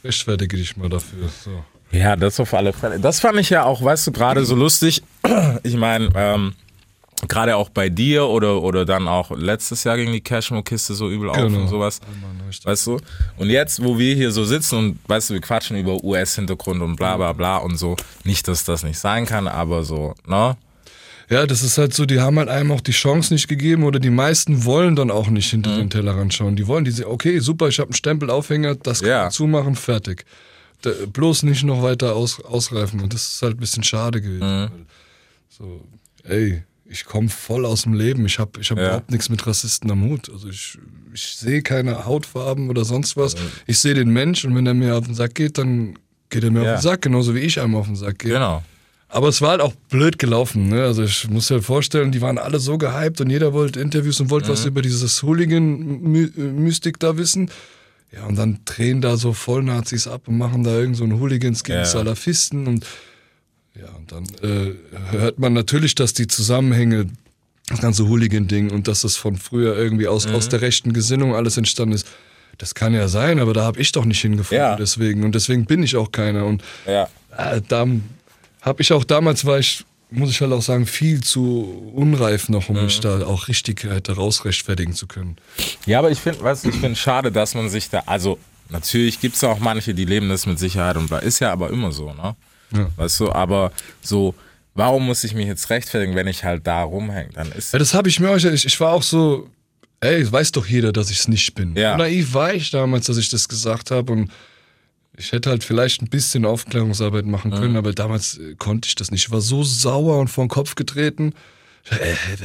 rechtfertige dich mal dafür. So. Ja, das auf alle Fälle. Das fand ich ja auch, weißt du, gerade so lustig. Ich meine, ähm, gerade auch bei dir oder, oder dann auch letztes Jahr ging die Cashmo-Kiste so übel auf Genau. und sowas. Weißt du? Und jetzt, wo wir hier so sitzen und, weißt du, wir quatschen über US-Hintergrund und bla bla bla und so. Nicht, dass das nicht sein kann, aber so, ne? Ja, das ist halt so, die haben halt einem auch die Chance nicht gegeben oder die meisten wollen dann auch nicht hinter Mhm. den Tellerrand schauen. Die wollen, die sagen, okay, super, ich habe einen Stempelaufhänger, das kann Ja. zumachen, fertig. Da, bloß nicht noch weiter aus, ausreifen und das ist halt ein bisschen schade gewesen. Mhm. So, ey, ich komme voll aus dem Leben, ich habe ich hab Ja. überhaupt nichts mit Rassisten am Hut. Also ich, ich sehe keine Hautfarben oder sonst was. Also Ich sehe den Mensch und wenn er mir auf den Sack geht, dann geht er mir Ja. auf den Sack, genauso wie ich einem auf den Sack gehe. Genau. Aber es war halt auch blöd gelaufen. Ne? Also ich muss dir vorstellen, die waren alle so gehypt und jeder wollte Interviews und wollte was Mhm. über dieses Hooligan-Mystik da wissen. Ja, und dann drehen da so Vollnazis ab und machen da irgend so ein Hooligans gegen Ja. Salafisten und ja, und dann äh, hört man natürlich, dass die Zusammenhänge, das ganze Hooligan-Ding und dass das von früher irgendwie Mhm. aus, aus der rechten Gesinnung alles entstanden ist. Das kann ja sein, aber da habe ich doch nicht hingefunden Ja. deswegen. Und deswegen bin ich auch keiner. Und Ja. äh, da habe ich auch damals, war ich, muss ich halt auch sagen, viel zu unreif noch, um mich da auch richtig hätte rausrechtfertigen zu können. Ja, aber ich finde, weißt du, ich finde schade, dass man sich da, also natürlich gibt es auch manche, die leben das mit Sicherheit und bla, ist ja aber immer so, ne? Ja. Weißt du, aber so, warum muss ich mich jetzt rechtfertigen, wenn ich halt da rumhänge? Dann ist Ja, das habe ich mir auch, ich, ich war auch so, ey, weiß doch jeder, dass ich es nicht bin. Ja. Naiv war ich damals, dass ich das gesagt habe und ich hätte halt vielleicht ein bisschen Aufklärungsarbeit machen können, aber damals äh, konnte ich das nicht. Ich war so sauer und vor den Kopf getreten.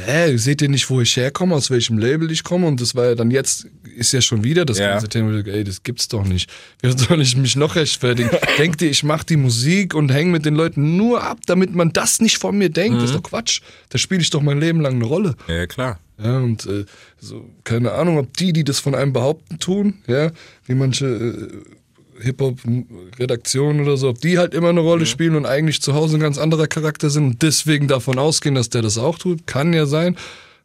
Äh, äh, seht ihr nicht, wo ich herkomme, aus welchem Label ich komme? Und das war ja dann jetzt, ist ja schon wieder das Ja. ganze Thema, ey, das gibt's doch nicht. Wie soll ich mich noch rechtfertigen? Denkt ihr, ich mache die Musik und hänge mit den Leuten nur ab, damit man das nicht von mir denkt? Das ist doch Quatsch. Da spiele ich doch mein Leben lang eine Rolle. ja klar. Ja, und äh, so, keine Ahnung, ob die, die das von einem behaupten, tun, ja, wie manche äh, Hip-Hop-Redaktionen oder so, ob die halt immer eine Rolle spielen und eigentlich zu Hause ein ganz anderer Charakter sind und deswegen davon ausgehen, dass der das auch tut, kann ja sein.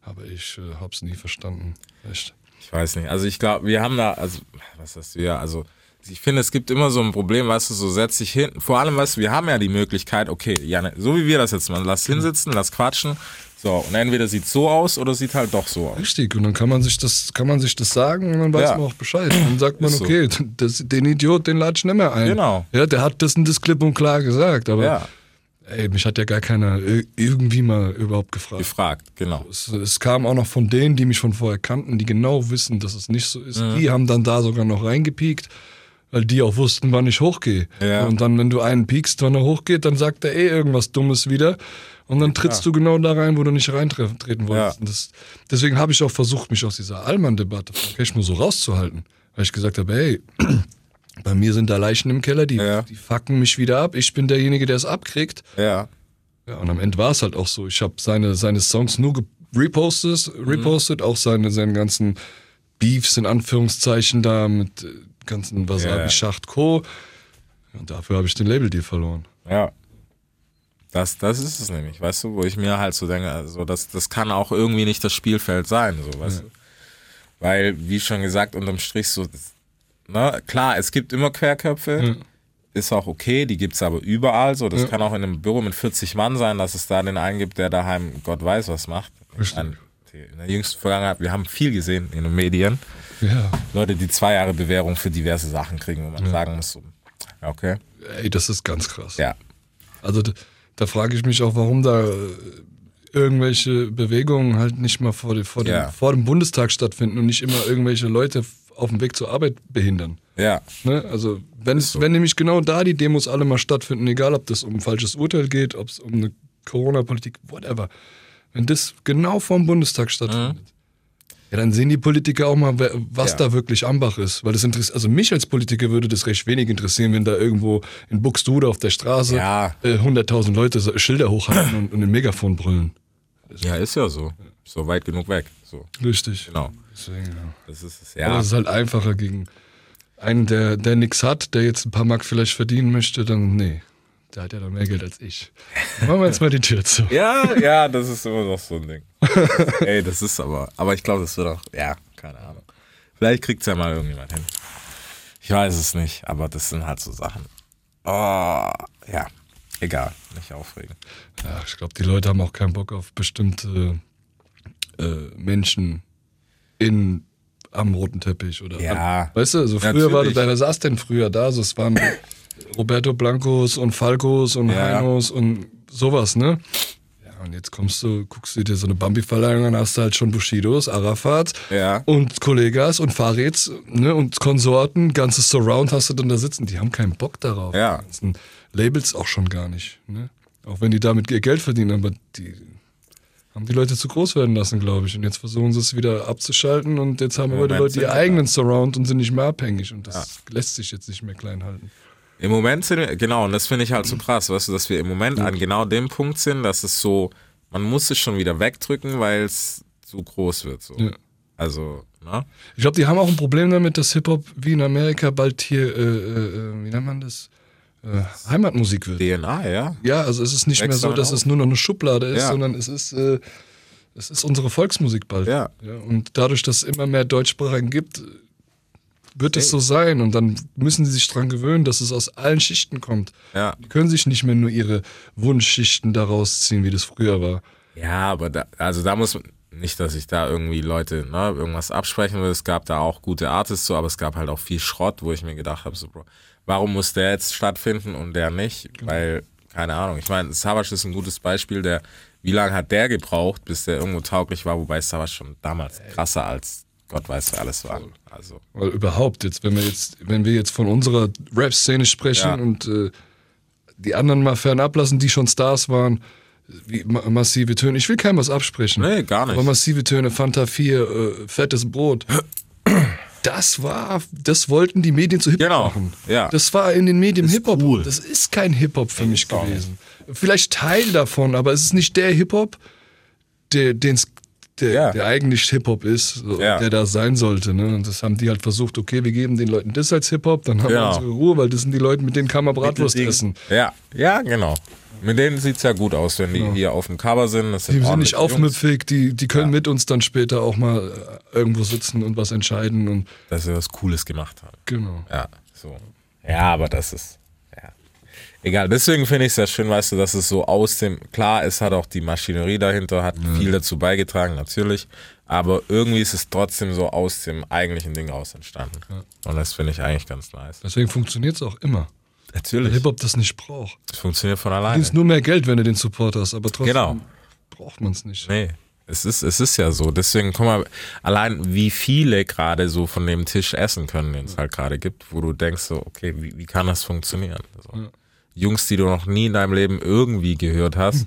Aber ich äh, hab's nie verstanden. Echt. Ich weiß nicht. Also ich glaube, wir haben da, also, was hast du ja, also ich finde, es gibt immer so ein Problem, weißt du, so setz dich hin. Vor allem, weißt du, wir haben ja die Möglichkeit, okay, ja, so wie wir das jetzt machen, lass hinsitzen, lass quatschen. So, und entweder sieht so aus oder sieht halt doch so aus. Richtig, und dann kann man sich das, kann man sich das sagen und dann weiß Ja. man auch Bescheid. Dann sagt man, so. okay, das, den Idiot, den lade ich nicht mehr ein. Genau. Ja, der hat das und das klipp und klar gesagt, aber Ja, ey, mich hat ja gar keiner ir- irgendwie mal überhaupt gefragt. gefragt, genau. Es, es kam auch noch von denen, die mich von vorher kannten, die genau wissen, dass es nicht so ist. Mhm. Die haben dann da sogar noch reingepiekt, weil die auch wussten, wann ich hochgehe. Ja. Und dann, wenn du einen piekst, wann er hochgeht, dann sagt er eh irgendwas Dummes wieder. Und dann trittst du genau da rein, wo du nicht reintreten wolltest. Ja. Das, deswegen habe ich auch versucht, mich aus dieser Allmann-Debatte Cashmo so rauszuhalten. Weil ich gesagt habe, hey, bei mir sind da Leichen im Keller, die, Ja. die fucken mich wieder ab. Ich bin derjenige, der es abkriegt. Ja, Ja, und am Ende war es halt auch so. Ich habe seine, seine Songs nur repostet, repostet auch seine, seinen ganzen Beefs in Anführungszeichen da mit äh, ganzen Wasabi, Ja. Schacht, Co. Und dafür habe ich den Label-Deal verloren. ja. Das, das ist es nämlich, weißt du, wo ich mir halt so denke, also das, das kann auch irgendwie nicht das Spielfeld sein, so, weißt du. Weil, wie schon gesagt, unterm Strich so, ne, klar, es gibt immer Querköpfe, ist auch okay, die gibt's aber überall so. Das kann auch in einem Büro mit 40 Mann sein, dass es da den einen gibt, der daheim Gott weiß was macht. Ein- In der jüngsten Vergangenheit, wir haben viel gesehen in den Medien. Ja. Leute, die zwei Jahre Bewährung für diverse Sachen kriegen, wo man sagen muss, so, ja, okay. Ey, das ist ganz krass. Ja, Also da, frage ich mich auch, warum da äh, irgendwelche Bewegungen halt nicht mal vor, dem- vor, dem, Ja. vor dem Bundestag stattfinden und nicht immer irgendwelche Leute auf dem Weg zur Arbeit behindern. ja, Ne? Also wenn, es, wenn nämlich genau da die Demos alle mal stattfinden, egal ob das um ein falsches Urteil geht, ob es um eine Corona-Politik, whatever, wenn das genau vor dem Bundestag stattfindet, ja, dann sehen die Politiker auch mal, was Ja. da wirklich am Bach ist. Weil das interessiert, also mich als Politiker würde das recht wenig interessieren, wenn da irgendwo in Buxtehude auf der Straße Ja. äh, 100.000 Leute so Schilder hochhalten und, und ein Megafon brüllen. ja, ist ja so. So weit genug weg. So, Richtig. genau. Deswegen, ja. Das ist es. Aber Ja, es ist halt einfacher gegen einen, der, der nichts hat, der jetzt ein paar Mark vielleicht verdienen möchte, dann nee. Der hat ja dann mehr Geld als ich. Machen wir jetzt mal die Tür zu. ja, ja, das ist immer noch so ein Ding. Ey, das ist aber, aber ich glaube, das wird auch, ja, keine Ahnung. Vielleicht kriegt's ja mal irgendjemand hin. Ich weiß es nicht, aber das sind halt so Sachen. Oh, ja, egal, nicht aufregen. Ja, ich glaube, die Leute haben auch keinen Bock auf bestimmte äh, Menschen in am roten Teppich oder Ja, weißt du, also früher war natürlich. da, saß denn früher da? Also es waren Roberto Blancos und Falcos und Ja. Heinos und sowas, ne? Ja, und jetzt kommst du, guckst du dir so eine Bambi-Verleihung an, hast du halt schon Bushidos, Arafats Ja. und Kollegas und Fahrräds ne, und Konsorten, ganzes Surround hast du dann da sitzen. Die haben keinen Bock darauf. Ja. Labels auch schon gar nicht. Ne? Auch wenn die damit ihr Geld verdienen, aber die haben die Leute zu groß werden lassen, glaube ich. Und jetzt versuchen sie es wieder abzuschalten und jetzt haben Im aber die Leute ihr sie eigenen Surround und sind nicht mehr abhängig. Und das lässt sich jetzt nicht mehr klein halten. Im Moment sind wir, genau, und das finde ich halt so krass, weißt du, dass wir im Moment an genau dem Punkt sind, dass es so, man muss es schon wieder wegdrücken, weil es zu groß wird. So. Ja. Also, ne? Ich glaube, die haben auch ein Problem damit, dass Hip-Hop wie in Amerika bald hier, äh, äh, wie nennt man das, äh, Heimatmusik wird. DNA, ja. Ja, also es ist nicht Wächst mehr so, dass auf. es nur noch eine Schublade ist, Ja. sondern es ist, äh, es ist unsere Volksmusik bald. Ja. und dadurch, dass es immer mehr Deutschsprachigen gibt, wird es so sein. Und dann müssen sie sich dran gewöhnen, dass es aus allen Schichten kommt. Ja. Die können sich nicht mehr nur ihre Wunschschichten daraus ziehen, wie das früher war. Ja, aber da, also da muss man, nicht, dass ich da irgendwie Leute ne, irgendwas absprechen will. Es gab da auch gute Artists so, aber es gab halt auch viel Schrott, wo ich mir gedacht habe, so, Bro, warum muss der jetzt stattfinden und der nicht? Weil, keine Ahnung, ich meine, Savage ist ein gutes Beispiel, der, wie lange hat der gebraucht, bis der irgendwo tauglich war, wobei Savage schon damals krasser als Gott weiß, wer alles war. Also, Weil überhaupt, jetzt, wenn wir jetzt, wenn wir jetzt von unserer Rap-Szene sprechen Ja. und äh, die anderen mal fernab lassen, die schon Stars waren, wie ma massive Töne. Ich will keinem was absprechen. Nee, gar nicht. Aber massive Töne, Fanta 4, äh, fettes Brot. Das war, das wollten die Medien zu Hip-Hop Genau, machen. ja. Das war in den Medien Hip-Hop. cool. Das ist kein Hip-Hop für mich gewesen. Vielleicht Teil davon, aber es ist nicht der Hip-Hop, der, den's, der, Ja. der eigentlich Hip-Hop ist, Ja. der da sein sollte. Ne? Und das haben die halt versucht, okay, wir geben den Leuten das als Hip-Hop, dann haben wir Genau. unsere Ruhe, weil das sind die Leute, mit denen kann man Bratwurst essen. ja, ja, genau. Mit denen sieht's ja gut aus, wenn die hier auf dem Cover sind. Das Die sind nicht aufmüpfig, die, die können mit uns dann später auch mal äh, irgendwo sitzen und was entscheiden. Und Dass sie was Cooles gemacht haben. genau. Ja, so. Ja, aber das ist. Ja. Egal, deswegen finde ich es sehr schön, weißt du, dass es so aus dem. Klar, es hat auch die Maschinerie dahinter, hat viel dazu beigetragen, natürlich. Aber irgendwie ist es trotzdem so aus dem eigentlichen Ding raus entstanden. Und das finde ich eigentlich ganz nice. Deswegen funktioniert es auch immer. Natürlich. Hip-Hop das nicht braucht. Es funktioniert von Du alleine. verdienst nur mehr Geld, wenn du den Support hast, aber trotzdem Genau. braucht man es nicht. Nee. Es ist, es ist ja so. Deswegen, guck mal, allein wie viele gerade so von dem Tisch essen können, den es halt gerade gibt, wo du denkst so, okay, wie, wie kann das funktionieren? So. Jungs, die du noch nie in deinem Leben irgendwie gehört hast,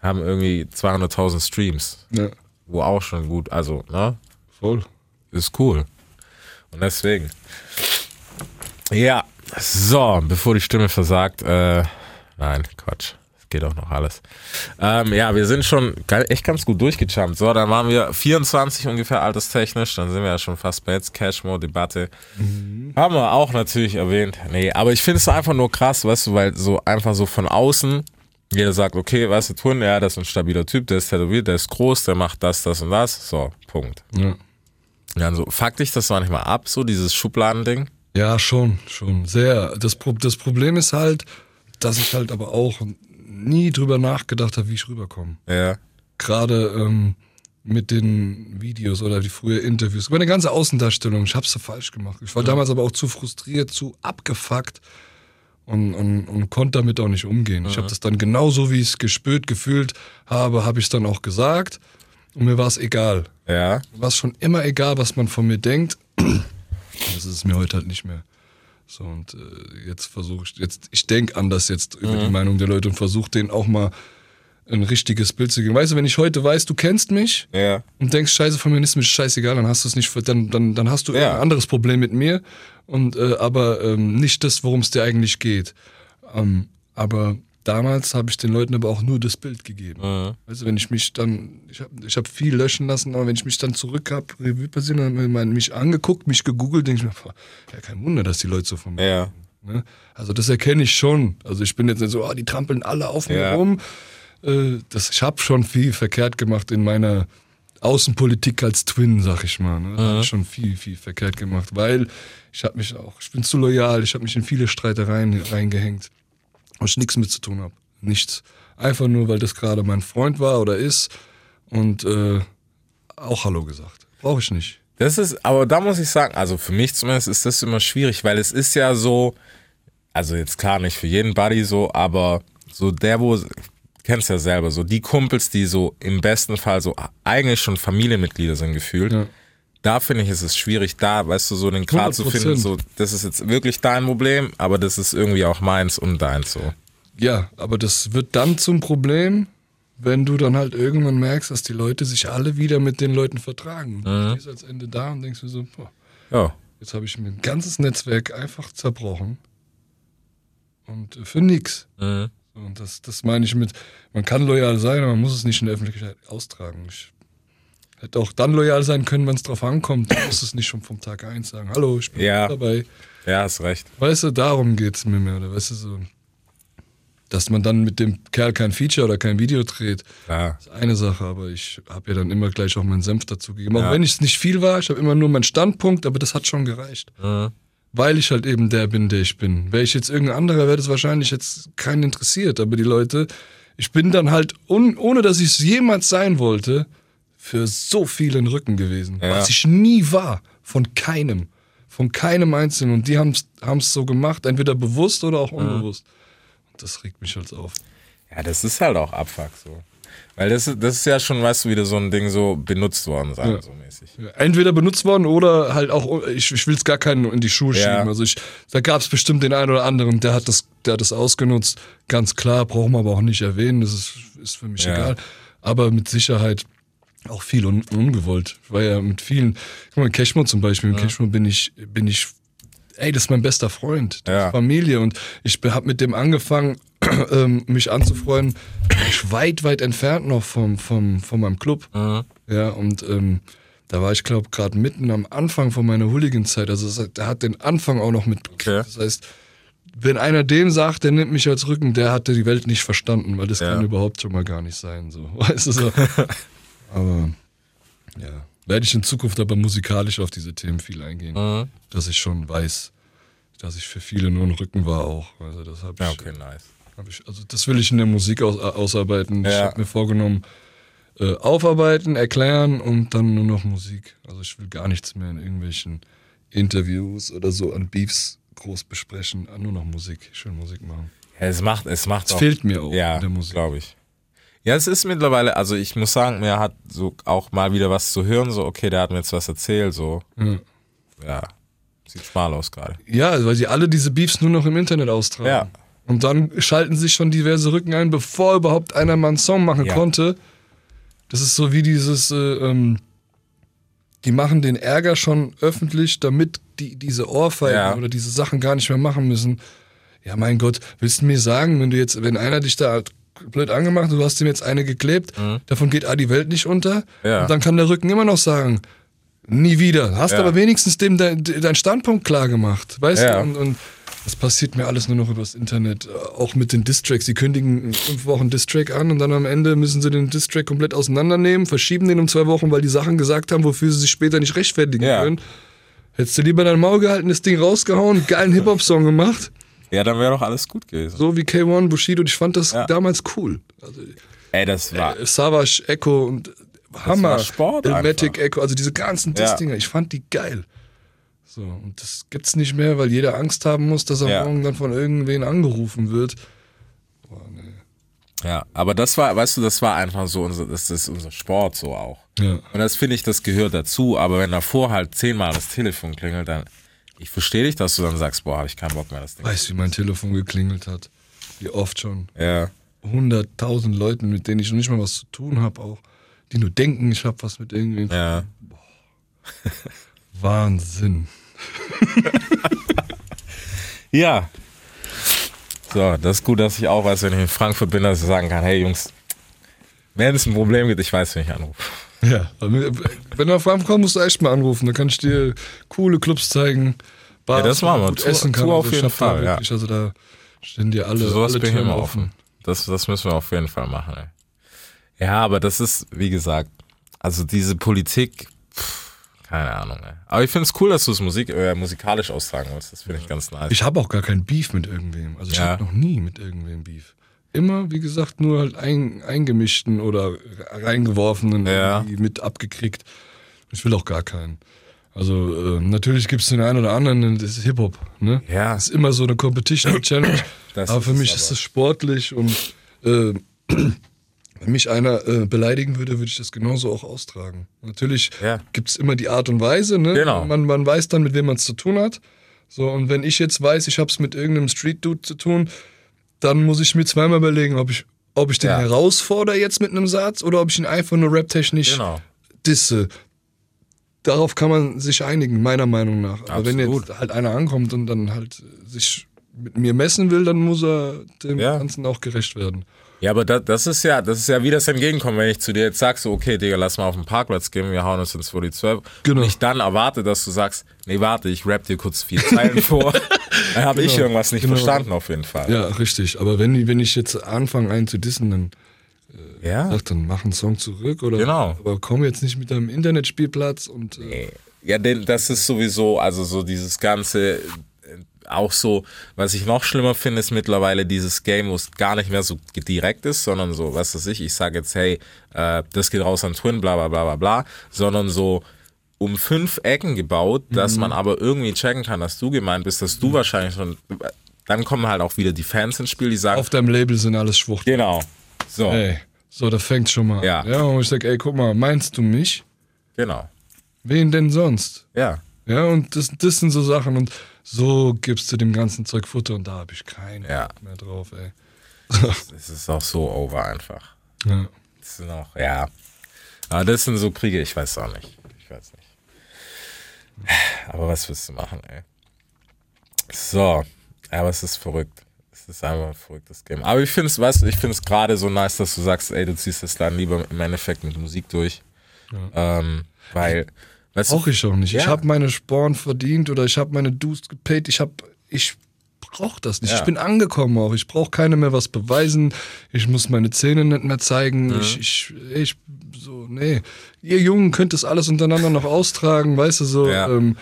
haben irgendwie 200.000 Streams, Ja, wo auch schon gut, also, ne, voll. ist cool. Und deswegen. Ja, so, bevor die Stimme versagt, äh, nein, Quatsch. Geht auch noch alles. Ähm, ja, wir sind schon echt ganz gut durchgejumpt. So, dann waren wir 24 ungefähr alterstechnisch. Dann sind wir ja schon fast bei jetzt Cashmore-Debatte. Haben wir auch natürlich erwähnt. Nee, aber ich finde es einfach nur krass, weißt du, weil so einfach so von außen Jeder sagt, okay, weißt du, Twin, ja, das ist ein stabiler Typ, der ist tätowiert, der ist groß, der macht das, das und das. So, Punkt. Ja. Dann so, fuck dich das manchmal ab, so dieses Schubladending. Ja, schon, schon. Sehr. Das, das Problem ist halt, dass ich halt aber auch nie drüber nachgedacht habe, wie ich rüberkomme. Ja. Gerade ähm, mit den Videos oder die früher Interviews. Meine ganze Außendarstellung, ich hab's so falsch gemacht. Ich war damals aber auch zu frustriert, zu abgefuckt und, und, und konnte damit auch nicht umgehen. Ich habe das dann genauso, wie ich es gespürt, gefühlt habe, habe ich es dann auch gesagt. Und mir war es egal. Ja. War es schon immer egal, was man von mir denkt. Das ist es mir heute halt nicht mehr. So, und äh, jetzt versuche ich, jetzt, ich denke anders jetzt über die Meinung der Leute und versuche denen auch mal ein richtiges Bild zu geben. Weißt du, wenn ich heute weiß, du kennst mich Ja. und denkst, scheiße, mir ist mir scheißegal, dann hast du es nicht, dann, dann, dann hast du Ja. ein anderes Problem mit mir. Und äh, aber ähm, nicht das, worum es dir eigentlich geht. Ähm, aber damals habe ich den Leuten aber auch nur das Bild gegeben. Also wenn ich mich dann, ich habe ich hab viel löschen lassen, aber wenn ich mich dann zurück habe, Revue passieren, dann haben mich angeguckt, mich gegoogelt, denke ich mir, ja kein Wunder, dass die Leute so von mir Ja. Ne? Also das erkenne ich schon. Also ich bin jetzt nicht so, ah, die trampeln alle auf mir Ja. rum. Äh, das, ich habe schon viel verkehrt gemacht in meiner Außenpolitik als Twin, sag ich mal. Ne? Da hab ich schon viel, viel verkehrt gemacht, weil ich habe mich auch, ich bin zu loyal, ich habe mich in viele Streitereien reingehängt, wo ich nichts mit zu tun habe. Nichts. Einfach nur, weil das gerade mein Freund war oder ist und äh, auch Hallo gesagt. Brauche ich nicht. Das ist, aber da muss ich sagen, also für mich zumindest ist das immer schwierig, weil es ist ja so, also jetzt klar nicht für jeden Buddy so, aber so der, wo, kennst ja selber, so die Kumpels, die so im besten Fall so eigentlich schon Familienmitglieder sind gefühlt, Ja. Da finde ich, ist es schwierig, da, weißt du, so den Grad zu 100%. finden, so, das ist jetzt wirklich dein Problem, aber das ist irgendwie auch meins und deins so. Ja, aber das wird dann zum Problem, wenn du dann halt irgendwann merkst, dass die Leute sich alle wieder mit den Leuten vertragen. Und Du stehst als Ende da und denkst dir so, boah, Ja. jetzt habe ich mir ein ganzes Netzwerk einfach zerbrochen. Und äh, für nix. Mhm. Und das, das meine ich mit, man kann loyal sein, aber man muss es nicht in der Öffentlichkeit austragen. Ich hätte auch dann loyal sein können, wenn es drauf ankommt. Du musst es nicht schon vom Tag eins sagen, hallo, ich bin Ja. dabei. Ja, hast recht. Weißt du, darum geht's mir mehr, oder weißt du so. Dass man dann mit dem Kerl kein Feature oder kein Video dreht, Ja. ist eine Sache, aber ich habe ja dann immer gleich auch meinen Senf dazu gegeben. Auch Ja. wenn es nicht viel war, ich habe immer nur meinen Standpunkt, aber das hat schon gereicht. Mhm. Weil ich halt eben der bin, der ich bin. Wäre ich jetzt irgendein anderer, wäre das wahrscheinlich jetzt keinen interessiert. Aber die Leute, ich bin dann halt, ohne dass ich es jemals sein wollte, für so vielen Rücken gewesen. Ja. Was ich nie war. Von keinem. Von keinem Einzelnen. Und die haben es so gemacht, entweder bewusst oder auch unbewusst. Und das regt mich halt auf. Ja, das ist halt auch Abfuck so. Weil das ist, das ist ja schon, weißt du, wieder so ein Ding so benutzt worden sein, Ja. so mäßig. Entweder benutzt worden oder halt auch, ich, ich will es gar keinen in die Schuhe Ja. schieben. Also ich, da gab es bestimmt den einen oder anderen, der hat das, der hat das ausgenutzt. Ganz klar, brauchen wir aber auch nicht erwähnen, das ist, ist für mich Ja. egal. Aber mit Sicherheit auch viel un, ungewollt. Ich war ja mit vielen, guck mal, Cashmo zum Beispiel, mit Cashmo bin ich, bin ich, ey, das ist mein bester Freund, Ja. Familie und ich habe mit dem angefangen, ähm, mich anzufreuen, ich weit, weit entfernt noch vom, vom, von meinem Club. Ja, und ähm, da war ich, glaube gerade mitten am Anfang von meiner Hooligan-Zeit. Also der hat den Anfang auch noch mitgekriegt. Okay. Das heißt, wenn einer dem sagt, der nimmt mich als Rücken, der hatte die Welt nicht verstanden, weil das Ja. kann überhaupt schon mal gar nicht sein. So. Weißt du so? aber ja, werde ich in Zukunft aber musikalisch auf diese Themen viel eingehen. Mhm. Dass ich schon weiß, dass ich für viele nur ein Rücken war auch. Also das habe ich, Ja, okay, nice. ich, also das will ich in der Musik aus, ausarbeiten. Ich Ja. habe mir vorgenommen, äh, aufarbeiten, erklären und dann nur noch Musik. Also ich will gar nichts mehr in irgendwelchen Interviews oder so an Beefs groß besprechen, nur noch Musik, schön Musik machen. Ja, es macht, es macht Es fehlt mir auch ja, in der Musik. glaube ich. Ja, es ist mittlerweile, also ich muss sagen, mir hat so auch mal wieder was zu hören, so, okay, der hat mir jetzt was erzählt, so, Ja. ja, sieht schmal aus gerade. Ja, weil sie alle diese Beefs nur noch im Internet austragen. Ja. Und dann schalten sich schon diverse Rücken ein, bevor überhaupt einer mal einen Song machen Ja. konnte. Das ist so wie dieses, äh, ähm, die machen den Ärger schon öffentlich, damit die diese Ohrfeigen Ja. oder diese Sachen gar nicht mehr machen müssen. Ja, mein Gott, willst du mir sagen, wenn du jetzt, wenn einer dich da blöd angemacht, du hast ihm jetzt eine geklebt, davon geht A die Welt nicht unter. Mhm. Ja. Und dann kann der Rücken immer noch sagen, nie wieder. Hast Ja. aber wenigstens dem dein, dein Standpunkt klar gemacht. Weißt Ja. du? Und, und Das passiert mir alles nur noch übers Internet. Äh, Auch mit den Distracks. Sie kündigen fünf Wochen Distrack an und dann am Ende müssen sie den Distrack komplett auseinandernehmen, verschieben den um zwei Wochen, weil die Sachen gesagt haben, wofür sie sich später nicht rechtfertigen können. Hättest du lieber dein Maul gehalten, das Ding rausgehauen, einen geilen Hip-Hop-Song gemacht. Ja, dann wäre doch alles gut gewesen. So wie K1, Bushido. Ich fand das Ja. damals cool. Also, Ey, das war. äh, Savage, Echo und Hammer. war Sport Elmatic. Echo, also diese ganzen Ja. Diss-Dinger, ich fand die geil. So, und das gibt's nicht mehr, weil jeder Angst haben muss, dass er Ja. morgen dann von irgendwen angerufen wird. Ja, aber das war, weißt du, das war einfach so unser, das ist unser Sport so auch. Ja. Und das finde ich, das gehört dazu. Aber wenn davor halt zehnmal das Telefon klingelt, dann, ich verstehe dich, dass du dann sagst, boah, habe ich keinen Bock mehr, das Ding. Weißt du, wie mein Telefon geklingelt hat? Wie oft schon. Ja. Hunderttausend Leuten, mit denen ich noch nicht mal was zu tun habe, auch. Die nur denken, ich habe was mit irgendwie. Ja. Wahnsinn. Ja. So, das ist gut, dass ich auch weiß, wenn ich in Frankfurt bin, dass ich sagen kann, hey Jungs, wenn es ein Problem gibt, ich weiß, wen ich anrufe. Ja, wenn du nach Frankfurt kommst, musst du echt mal anrufen. Dann kann ich dir coole Clubs zeigen. Bars, Ja, das machen wir. Gut Tour- essen kann. Tour auf also jeden Fall, ja. wirklich, Also da stehen dir alle, Für sowas alle bin ich immer offen. Das, das müssen wir auf jeden Fall machen. Ey. Ja, aber das ist, wie gesagt, also diese Politik, pff, keine Ahnung. Ey. Aber ich finde es cool, dass du es Musik, äh, musikalisch austragen willst. Das finde ich ganz nice. Ich habe auch gar kein Beef mit irgendwem. Also ich Ja. habe noch nie mit irgendwem Beef. Immer, wie gesagt, nur halt ein, eingemischten oder reingeworfenen Ja. mit abgekriegt. Ich will auch gar keinen. Also äh, natürlich gibt es den einen oder anderen, das ist Hip-Hop. Ne? Ja. Das ist immer so eine Competition Challenge. Das aber für mich aber. ist es sportlich und äh, wenn mich einer äh, beleidigen würde, würde ich das genauso auch austragen. Natürlich Ja. gibt es immer die Art und Weise. Ne? Genau. Man, man weiß dann, mit wem man es zu tun hat. So, und wenn ich jetzt weiß, ich habe es mit irgendeinem Street-Dude zu tun, dann muss ich mir zweimal überlegen, ob ich, ob ich den Ja. herausfordere jetzt mit einem Satz oder ob ich ihn einfach nur raptechnisch Genau. disse. Darauf kann man sich einigen, meiner Meinung nach. Aber wenn Absolut. jetzt halt einer ankommt und dann halt sich mit mir messen will, dann muss er dem Ja. Ganzen auch gerecht werden. Ja, aber das, das ist ja, das ist ja wie das Entgegenkommen, wenn ich zu dir jetzt sag, so, okay, Digga, lass mal auf den Parkplatz gehen, wir hauen uns ins 12. Genau. Und ich dann erwarte, dass du sagst, nee, warte, ich rap dir kurz vier Zeilen vor. Dann habe ich Genau. irgendwas nicht Genau. verstanden, auf jeden Fall. Ja, richtig. Aber wenn, wenn ich jetzt anfange, einen zu dissen, dann, Ja? ach, dann mach einen Song zurück. Oder, Genau. Aber komm jetzt nicht mit deinem Internetspielplatz und. Äh, Nee. Ja, denn das ist sowieso, also so dieses ganze, äh, auch so, was ich noch schlimmer finde, ist mittlerweile dieses Game, wo es gar nicht mehr so direkt ist, sondern so, was weiß ich, ich sage jetzt, hey, äh, das geht raus an Twin, bla bla bla bla bla, sondern so um fünf Ecken gebaut, dass man aber irgendwie checken kann, dass du gemeint bist, dass du wahrscheinlich schon, dann kommen halt auch wieder die Fans ins Spiel, die sagen, auf deinem Label sind alles Schwuchtel. genau, so, Ey, so, da fängt schon mal Ja. an. Ja, und ich sag, ey, guck mal, meinst du mich? genau, Wen denn sonst? ja. Ja, und das, das sind so Sachen und so gibst du dem ganzen Zeug Futter und da habe ich keinen Ja. Bock mehr drauf, ey. Es ist auch so over einfach. Ja. Das sind auch, ja. Aber das sind so Kriege, ich weiß auch nicht. Ich weiß nicht. Aber was willst du machen, ey? So. Aber es ist verrückt. Es ist einfach ein verrücktes Game. Aber ich finde es, weißt du, ich finde es gerade so nice, dass du sagst, ey, du ziehst das dann lieber im Endeffekt mit Musik durch. Ähm, weil, weißt Brauche ich auch nicht. Ich Ja. habe meine Sporen verdient oder ich habe meine Dues gepaid. Ich habe, ich brauche das nicht. Ja. Ich bin angekommen auch. Ich brauche keine mehr was beweisen. Ich muss meine Zähne nicht mehr zeigen. Mhm. Ich, ich, ich, so, nee. Ihr Jungen könnt das alles untereinander noch austragen, weißt du, so. Ja. Ähm,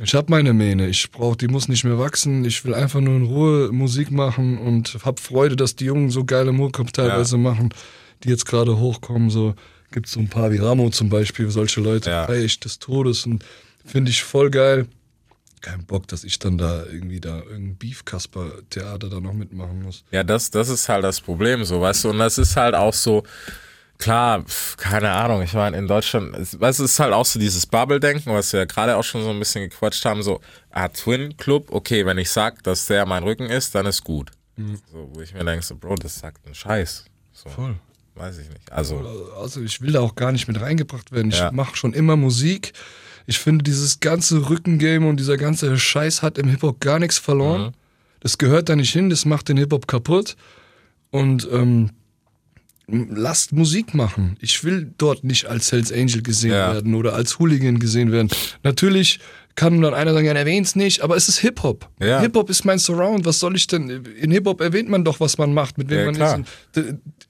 ich habe meine Mähne. Ich brauche, die muss nicht mehr wachsen. Ich will einfach nur in Ruhe Musik machen und habe Freude, dass die Jungen so geile Mucke teilweise machen, die jetzt gerade hochkommen. So gibt es so ein paar wie Ramo zum Beispiel, solche Leute Ja. feier ich des Todes und finde ich voll geil. Kein Bock, dass ich dann da irgendwie da irgendein Beef-Kasper-Theater da noch mitmachen muss. Ja, das, das ist halt das Problem, so, weißt du, und das ist halt auch so, klar, keine Ahnung, ich meine, in Deutschland, es- weißt du, es ist halt auch so dieses Bubble-Denken, was wir ja gerade auch schon so ein bisschen gequatscht haben, so, ah, Twin Club, okay, wenn ich sag, dass der mein Rücken ist, dann ist gut. So, wo ich mir denke, so, Bro, das sagt ein Scheiß. So, Voll. Weiß ich nicht. Also, Also ich will da auch gar nicht mit reingebracht werden. Ich Ja. mache schon immer Musik. Ich finde, dieses ganze Rückengame und dieser ganze Scheiß hat im Hip-Hop gar nichts verloren. Mhm. Das gehört da nicht hin, das macht den Hip-Hop kaputt. Und ähm, lasst Musik machen. Ich will dort nicht als Hells Angel gesehen Ja. werden oder als Hooligan gesehen werden. Natürlich kann dann einer sagen, ja, erwähn's nicht, aber es ist Hip-Hop. Ja. Hip-Hop ist mein Surround. Was soll ich denn? In Hip-Hop erwähnt man doch, was man macht, mit wem Ja, man klar. ist.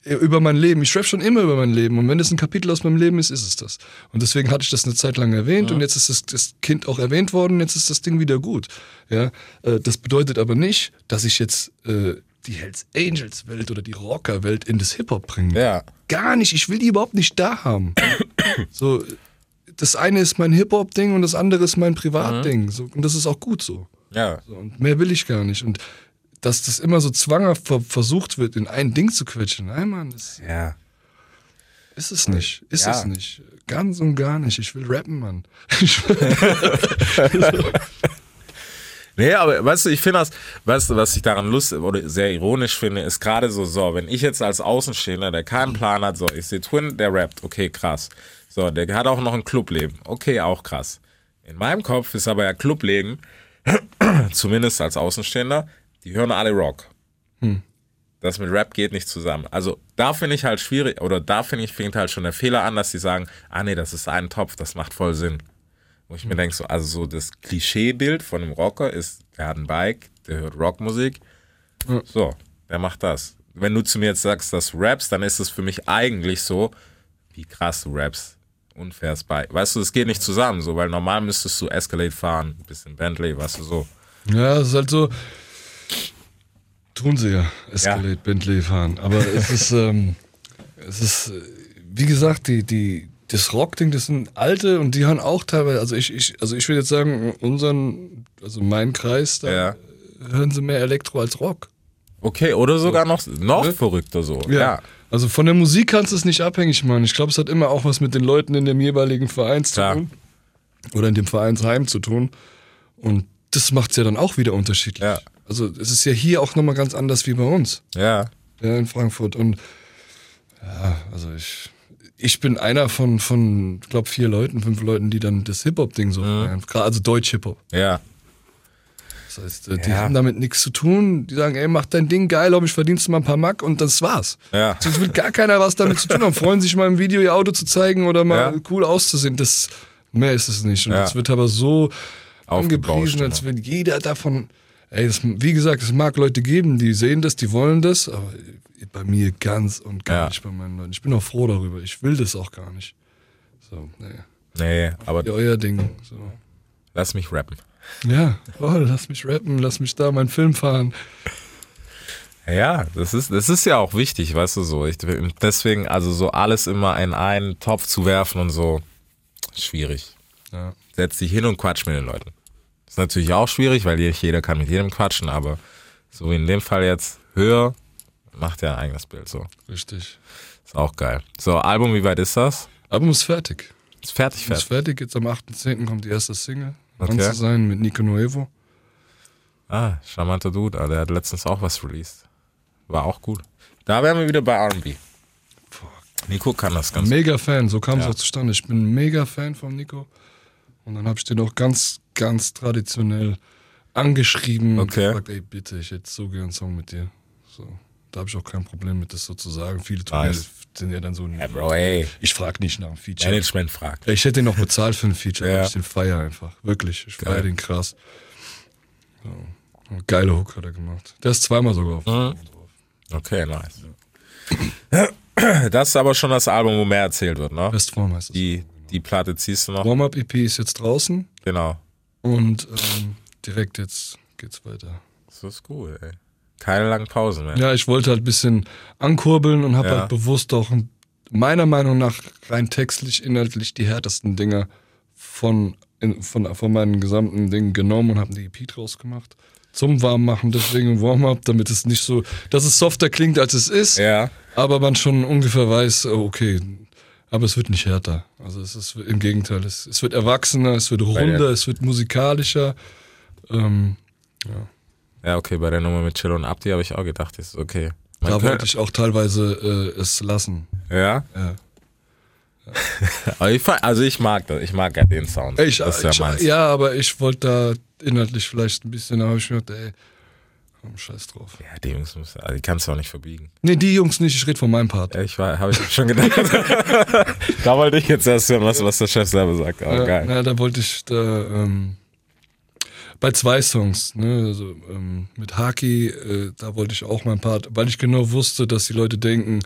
D- über mein Leben. Ich rap schon immer über mein Leben. Und wenn es ein Kapitel aus meinem Leben ist, ist es das. Und deswegen hatte ich das eine Zeit lang erwähnt und jetzt ist das, das Kind auch erwähnt worden, jetzt ist das Ding wieder gut. Ja, äh, das bedeutet aber nicht, dass ich jetzt äh, die Hells Angels Welt oder die Rocker Welt in das Hip-Hop bringe. Ja. Gar nicht. Ich will die überhaupt nicht da haben. so, das eine ist mein Hip-Hop-Ding und das andere ist mein Privatding. So, und das ist auch gut so. Ja. so. Und mehr will ich gar nicht. Und dass das immer so zwanghaft ver versucht wird, in ein Ding zu quetschen. Nein, Mann, das Ja. ist es nicht. Ist Ja. es nicht. Ganz und gar nicht. Ich will rappen, Mann. Nee, aber weißt du, ich finde das, weißt du, was ich daran lustig oder sehr ironisch finde, ist gerade so, so, wenn ich jetzt als Außenstehender, der keinen Plan hat, so, ich sehe Twin, der rappt, okay, krass. So, der hat auch noch ein Clubleben, okay, auch krass. In meinem Kopf ist aber ja Clubleben, zumindest als Außenstehender, die hören alle Rock. Das mit Rap geht nicht zusammen. Also da finde ich halt schwierig, oder da finde ich, fängt halt schon der Fehler an, dass die sagen, ah nee, das ist ein Topf, das macht voll Sinn. Wo ich mir denke, so, also so das Klischeebild von einem Rocker ist, der hat ein Bike, der hört Rockmusik. So, der macht das. Wenn du zu mir jetzt sagst, dass du rappst, dann ist es für mich eigentlich so, wie krass du rappst und fährst Bike. Weißt du, es geht nicht zusammen, so, weil normal müsstest du Escalade fahren, ein bisschen Bentley, weißt du, so. Ja, es ist halt so. Tun sie ja, Escalade, Ja. Bentley fahren. Aber es ist, ähm, es ist, äh, wie gesagt, die, die, das Rock-Ding, das sind alte und die hören auch teilweise, also ich, ich, also ich würde jetzt sagen, unseren, also mein Kreis, da Ja. hören sie mehr Elektro als Rock. Okay, oder sogar noch, noch verrückter so. Ja. Also von der Musik kannst du es nicht abhängig machen. Ich glaube, es hat immer auch was mit den Leuten in dem jeweiligen Verein zu Klar. tun. Oder in dem Vereinsheim zu tun. Und das macht es ja dann auch wieder unterschiedlich. Ja. Also es ist ja hier auch nochmal ganz anders wie bei uns. Ja. Ja, in Frankfurt. Und ja, also ich, ich bin einer von, von ich glaube, vier Leuten, fünf Leuten, die dann das Hip-Hop-Ding so feiern. Gerade Also Deutsch-Hip-Hop. Ja. Das heißt, äh, die Ja. haben damit nichts zu tun. Die sagen, ey, mach dein Ding geil, ob ich verdienst du mal ein paar Mack und das war's. Ja. Sonst will gar keiner was damit zu tun haben. Freuen sich mal im Video ihr Auto zu zeigen oder mal Ja. cool auszusehen. Das, mehr ist es nicht. Und Ja. das wird aber so Aufgebauscht angepriesen, als wenn jeder davon, ey, das, wie gesagt, es mag Leute geben, die sehen das, die wollen das, aber bei mir ganz und gar Ja. nicht bei meinen Leuten. Ich bin auch froh darüber. Ich will das auch gar nicht. So, nee. Nee, aber Ja, euer Ding. So. lass mich rappen. Ja, oh, lass mich rappen, lass mich da meinen Film fahren. Ja, das ist, das ist ja auch wichtig, weißt du so. Ich, deswegen, also so alles immer in einen Topf zu werfen und so, schwierig. Ja. Setz dich hin und quatsch mit den Leuten. Ist natürlich auch schwierig, weil jeder kann mit jedem quatschen, aber so wie in dem Fall jetzt, hör, macht ja ein eigenes Bild so. Richtig. Ist auch geil. So, Album, wie weit ist das? Album ist fertig. Ist fertig, Ist fertig. fertig. Jetzt am 8.10. kommt die erste Single. Okay. Zu sein mit Nico Nuevo. Ah, charmanter Dude, ah, der hat letztens auch was released. War auch gut. Da wären wir wieder bei R&B. Nico kann das ganz Mega Fan, so kam es Ja. auch zustande. Ich bin ein mega Fan von Nico. Und dann habe ich den auch ganz, ganz traditionell angeschrieben und Okay. gefragt, ey, bitte, ich hätte so gern einen Song mit dir. So. Da habe ich auch kein Problem mit, das so zu sagen. Viele tun Nice. ja, sind ja dann so, Ja, Bro, ey. ich frage nicht nach einem Feature. Management fragt. Ich hätte ihn noch bezahlt für ein Feature, Ja. ich den feier einfach. Wirklich. Ich Geil. feier den krass. So. Geile Hook hat er gemacht. Der ist zweimal sogar auf. Mhm. Okay, nice. Das ist aber schon das Album, wo mehr erzählt wird, ne? Bestform heißt es. Die, die Platte ziehst du noch. Warm-Up EP ist jetzt draußen Genau. Und ähm, direkt jetzt geht's weiter. Das ist cool, ey. Keine langen Pausen mehr. Ja, ich wollte halt ein bisschen ankurbeln und habe Ja. halt bewusst auch ein- meiner Meinung nach rein textlich, inhaltlich die härtesten Dinger von, in, von, von meinen gesamten Dingen genommen und habe die EP draus gemacht. Zum Warmmachen, deswegen Warm-Up, damit es nicht so, dass es softer klingt, als es ist, Ja. aber man schon ungefähr weiß, oh, okay, aber es wird nicht härter. Also es ist im Gegenteil, es, es wird erwachsener, es wird runder, der- es wird musikalischer. Ähm, Ja, okay, bei der Nummer mit Chill und Abdi habe ich auch gedacht, das ist okay. Man da wollte ich auch teilweise äh, es lassen. Ja? Ja. Aber fe- also ich mag das, ich mag ja den Sound. Ich, das ist ja ich, meins. ja, aber ich wollte da inhaltlich vielleicht ein bisschen, da habe ich mir gedacht, ey, scheiß drauf. Ja, die Jungs müssen, also die kannst du auch nicht verbiegen. Nee, die Jungs nicht, ich rede von meinem Part. Ja, ich war, habe ich schon gedacht. da wollte ich jetzt erst hören, was, was der Chef selber sagt. Aber ja, geil. ja, da wollte ich, da, ähm, bei zwei Songs, ne, also ähm, mit Haki, äh, da wollte ich auch mein Part, weil ich genau wusste, dass die Leute denken,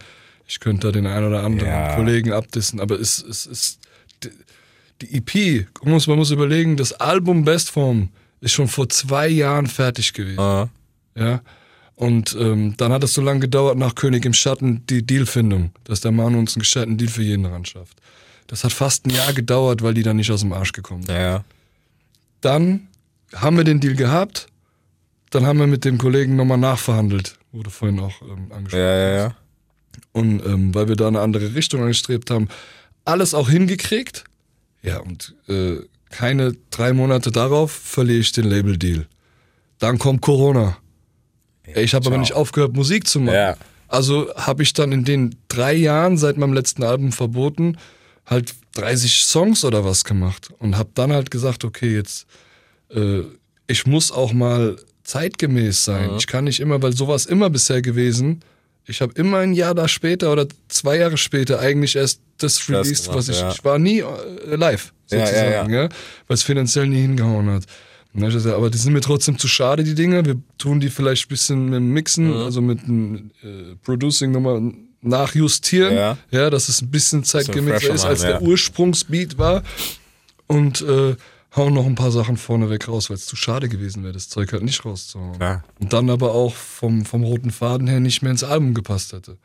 ich könnte da den einen oder anderen Ja. Kollegen abdissen, aber es ist, ist die, die EP, man muss, man muss überlegen, das Album Bestform ist schon vor zwei Jahren fertig gewesen. Äh, Ja. Und ähm, dann hat es so lange gedauert nach König im Schatten die Dealfindung, dass der Manu uns einen gescheiten Deal für jeden ran schafft. Das hat fast ein Jahr gedauert, weil die dann nicht aus dem Arsch gekommen sind. ja. Dann haben wir den Deal gehabt, dann haben wir mit dem Kollegen nochmal nachverhandelt, wurde vorhin auch ähm, angesprochen. Ja, ja, ja. Und ähm, weil wir da eine andere Richtung angestrebt haben, alles auch hingekriegt. Ja, und äh, keine drei Monate darauf verliere ich den Label-Deal. Dann kommt Corona. Ich habe aber nicht aufgehört, Musik zu machen. Ja. Also habe ich dann in den drei Jahren seit meinem letzten Album verboten halt 30 Songs oder was gemacht und habe dann halt gesagt, okay, jetzt äh, ich muss auch mal zeitgemäß sein. Ich kann nicht immer, weil sowas immer bisher gewesen. Ich habe immer ein Jahr da später oder zwei Jahre später eigentlich erst das released, gemacht, was ich, ja. ich war nie äh, live Ja, ja, sozusagen, ja. ja, weil es finanziell nie hingehauen hat. Gesagt, aber die sind mir trotzdem zu schade, die Dinge. Wir tun die vielleicht ein bisschen mit dem Mixen, Mhm. also mit dem äh, Producing nochmal nachjustieren, Ja. ja. dass es ein bisschen zeitgemäßer ist, als der ja. Ursprungsbeat war. Und äh, hauen noch ein paar Sachen vorneweg raus, weil es zu schade gewesen wäre, das Zeug halt nicht rauszuhauen. Klar. Und dann aber auch vom, vom roten Faden her nicht mehr ins Album gepasst hätte.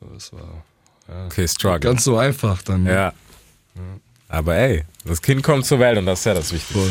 So, das war Okay, Struggle. ganz so einfach dann. ne? ja. Aber ey, das Kind kommt zur Welt und das ist ja das Wichtigste. Voll.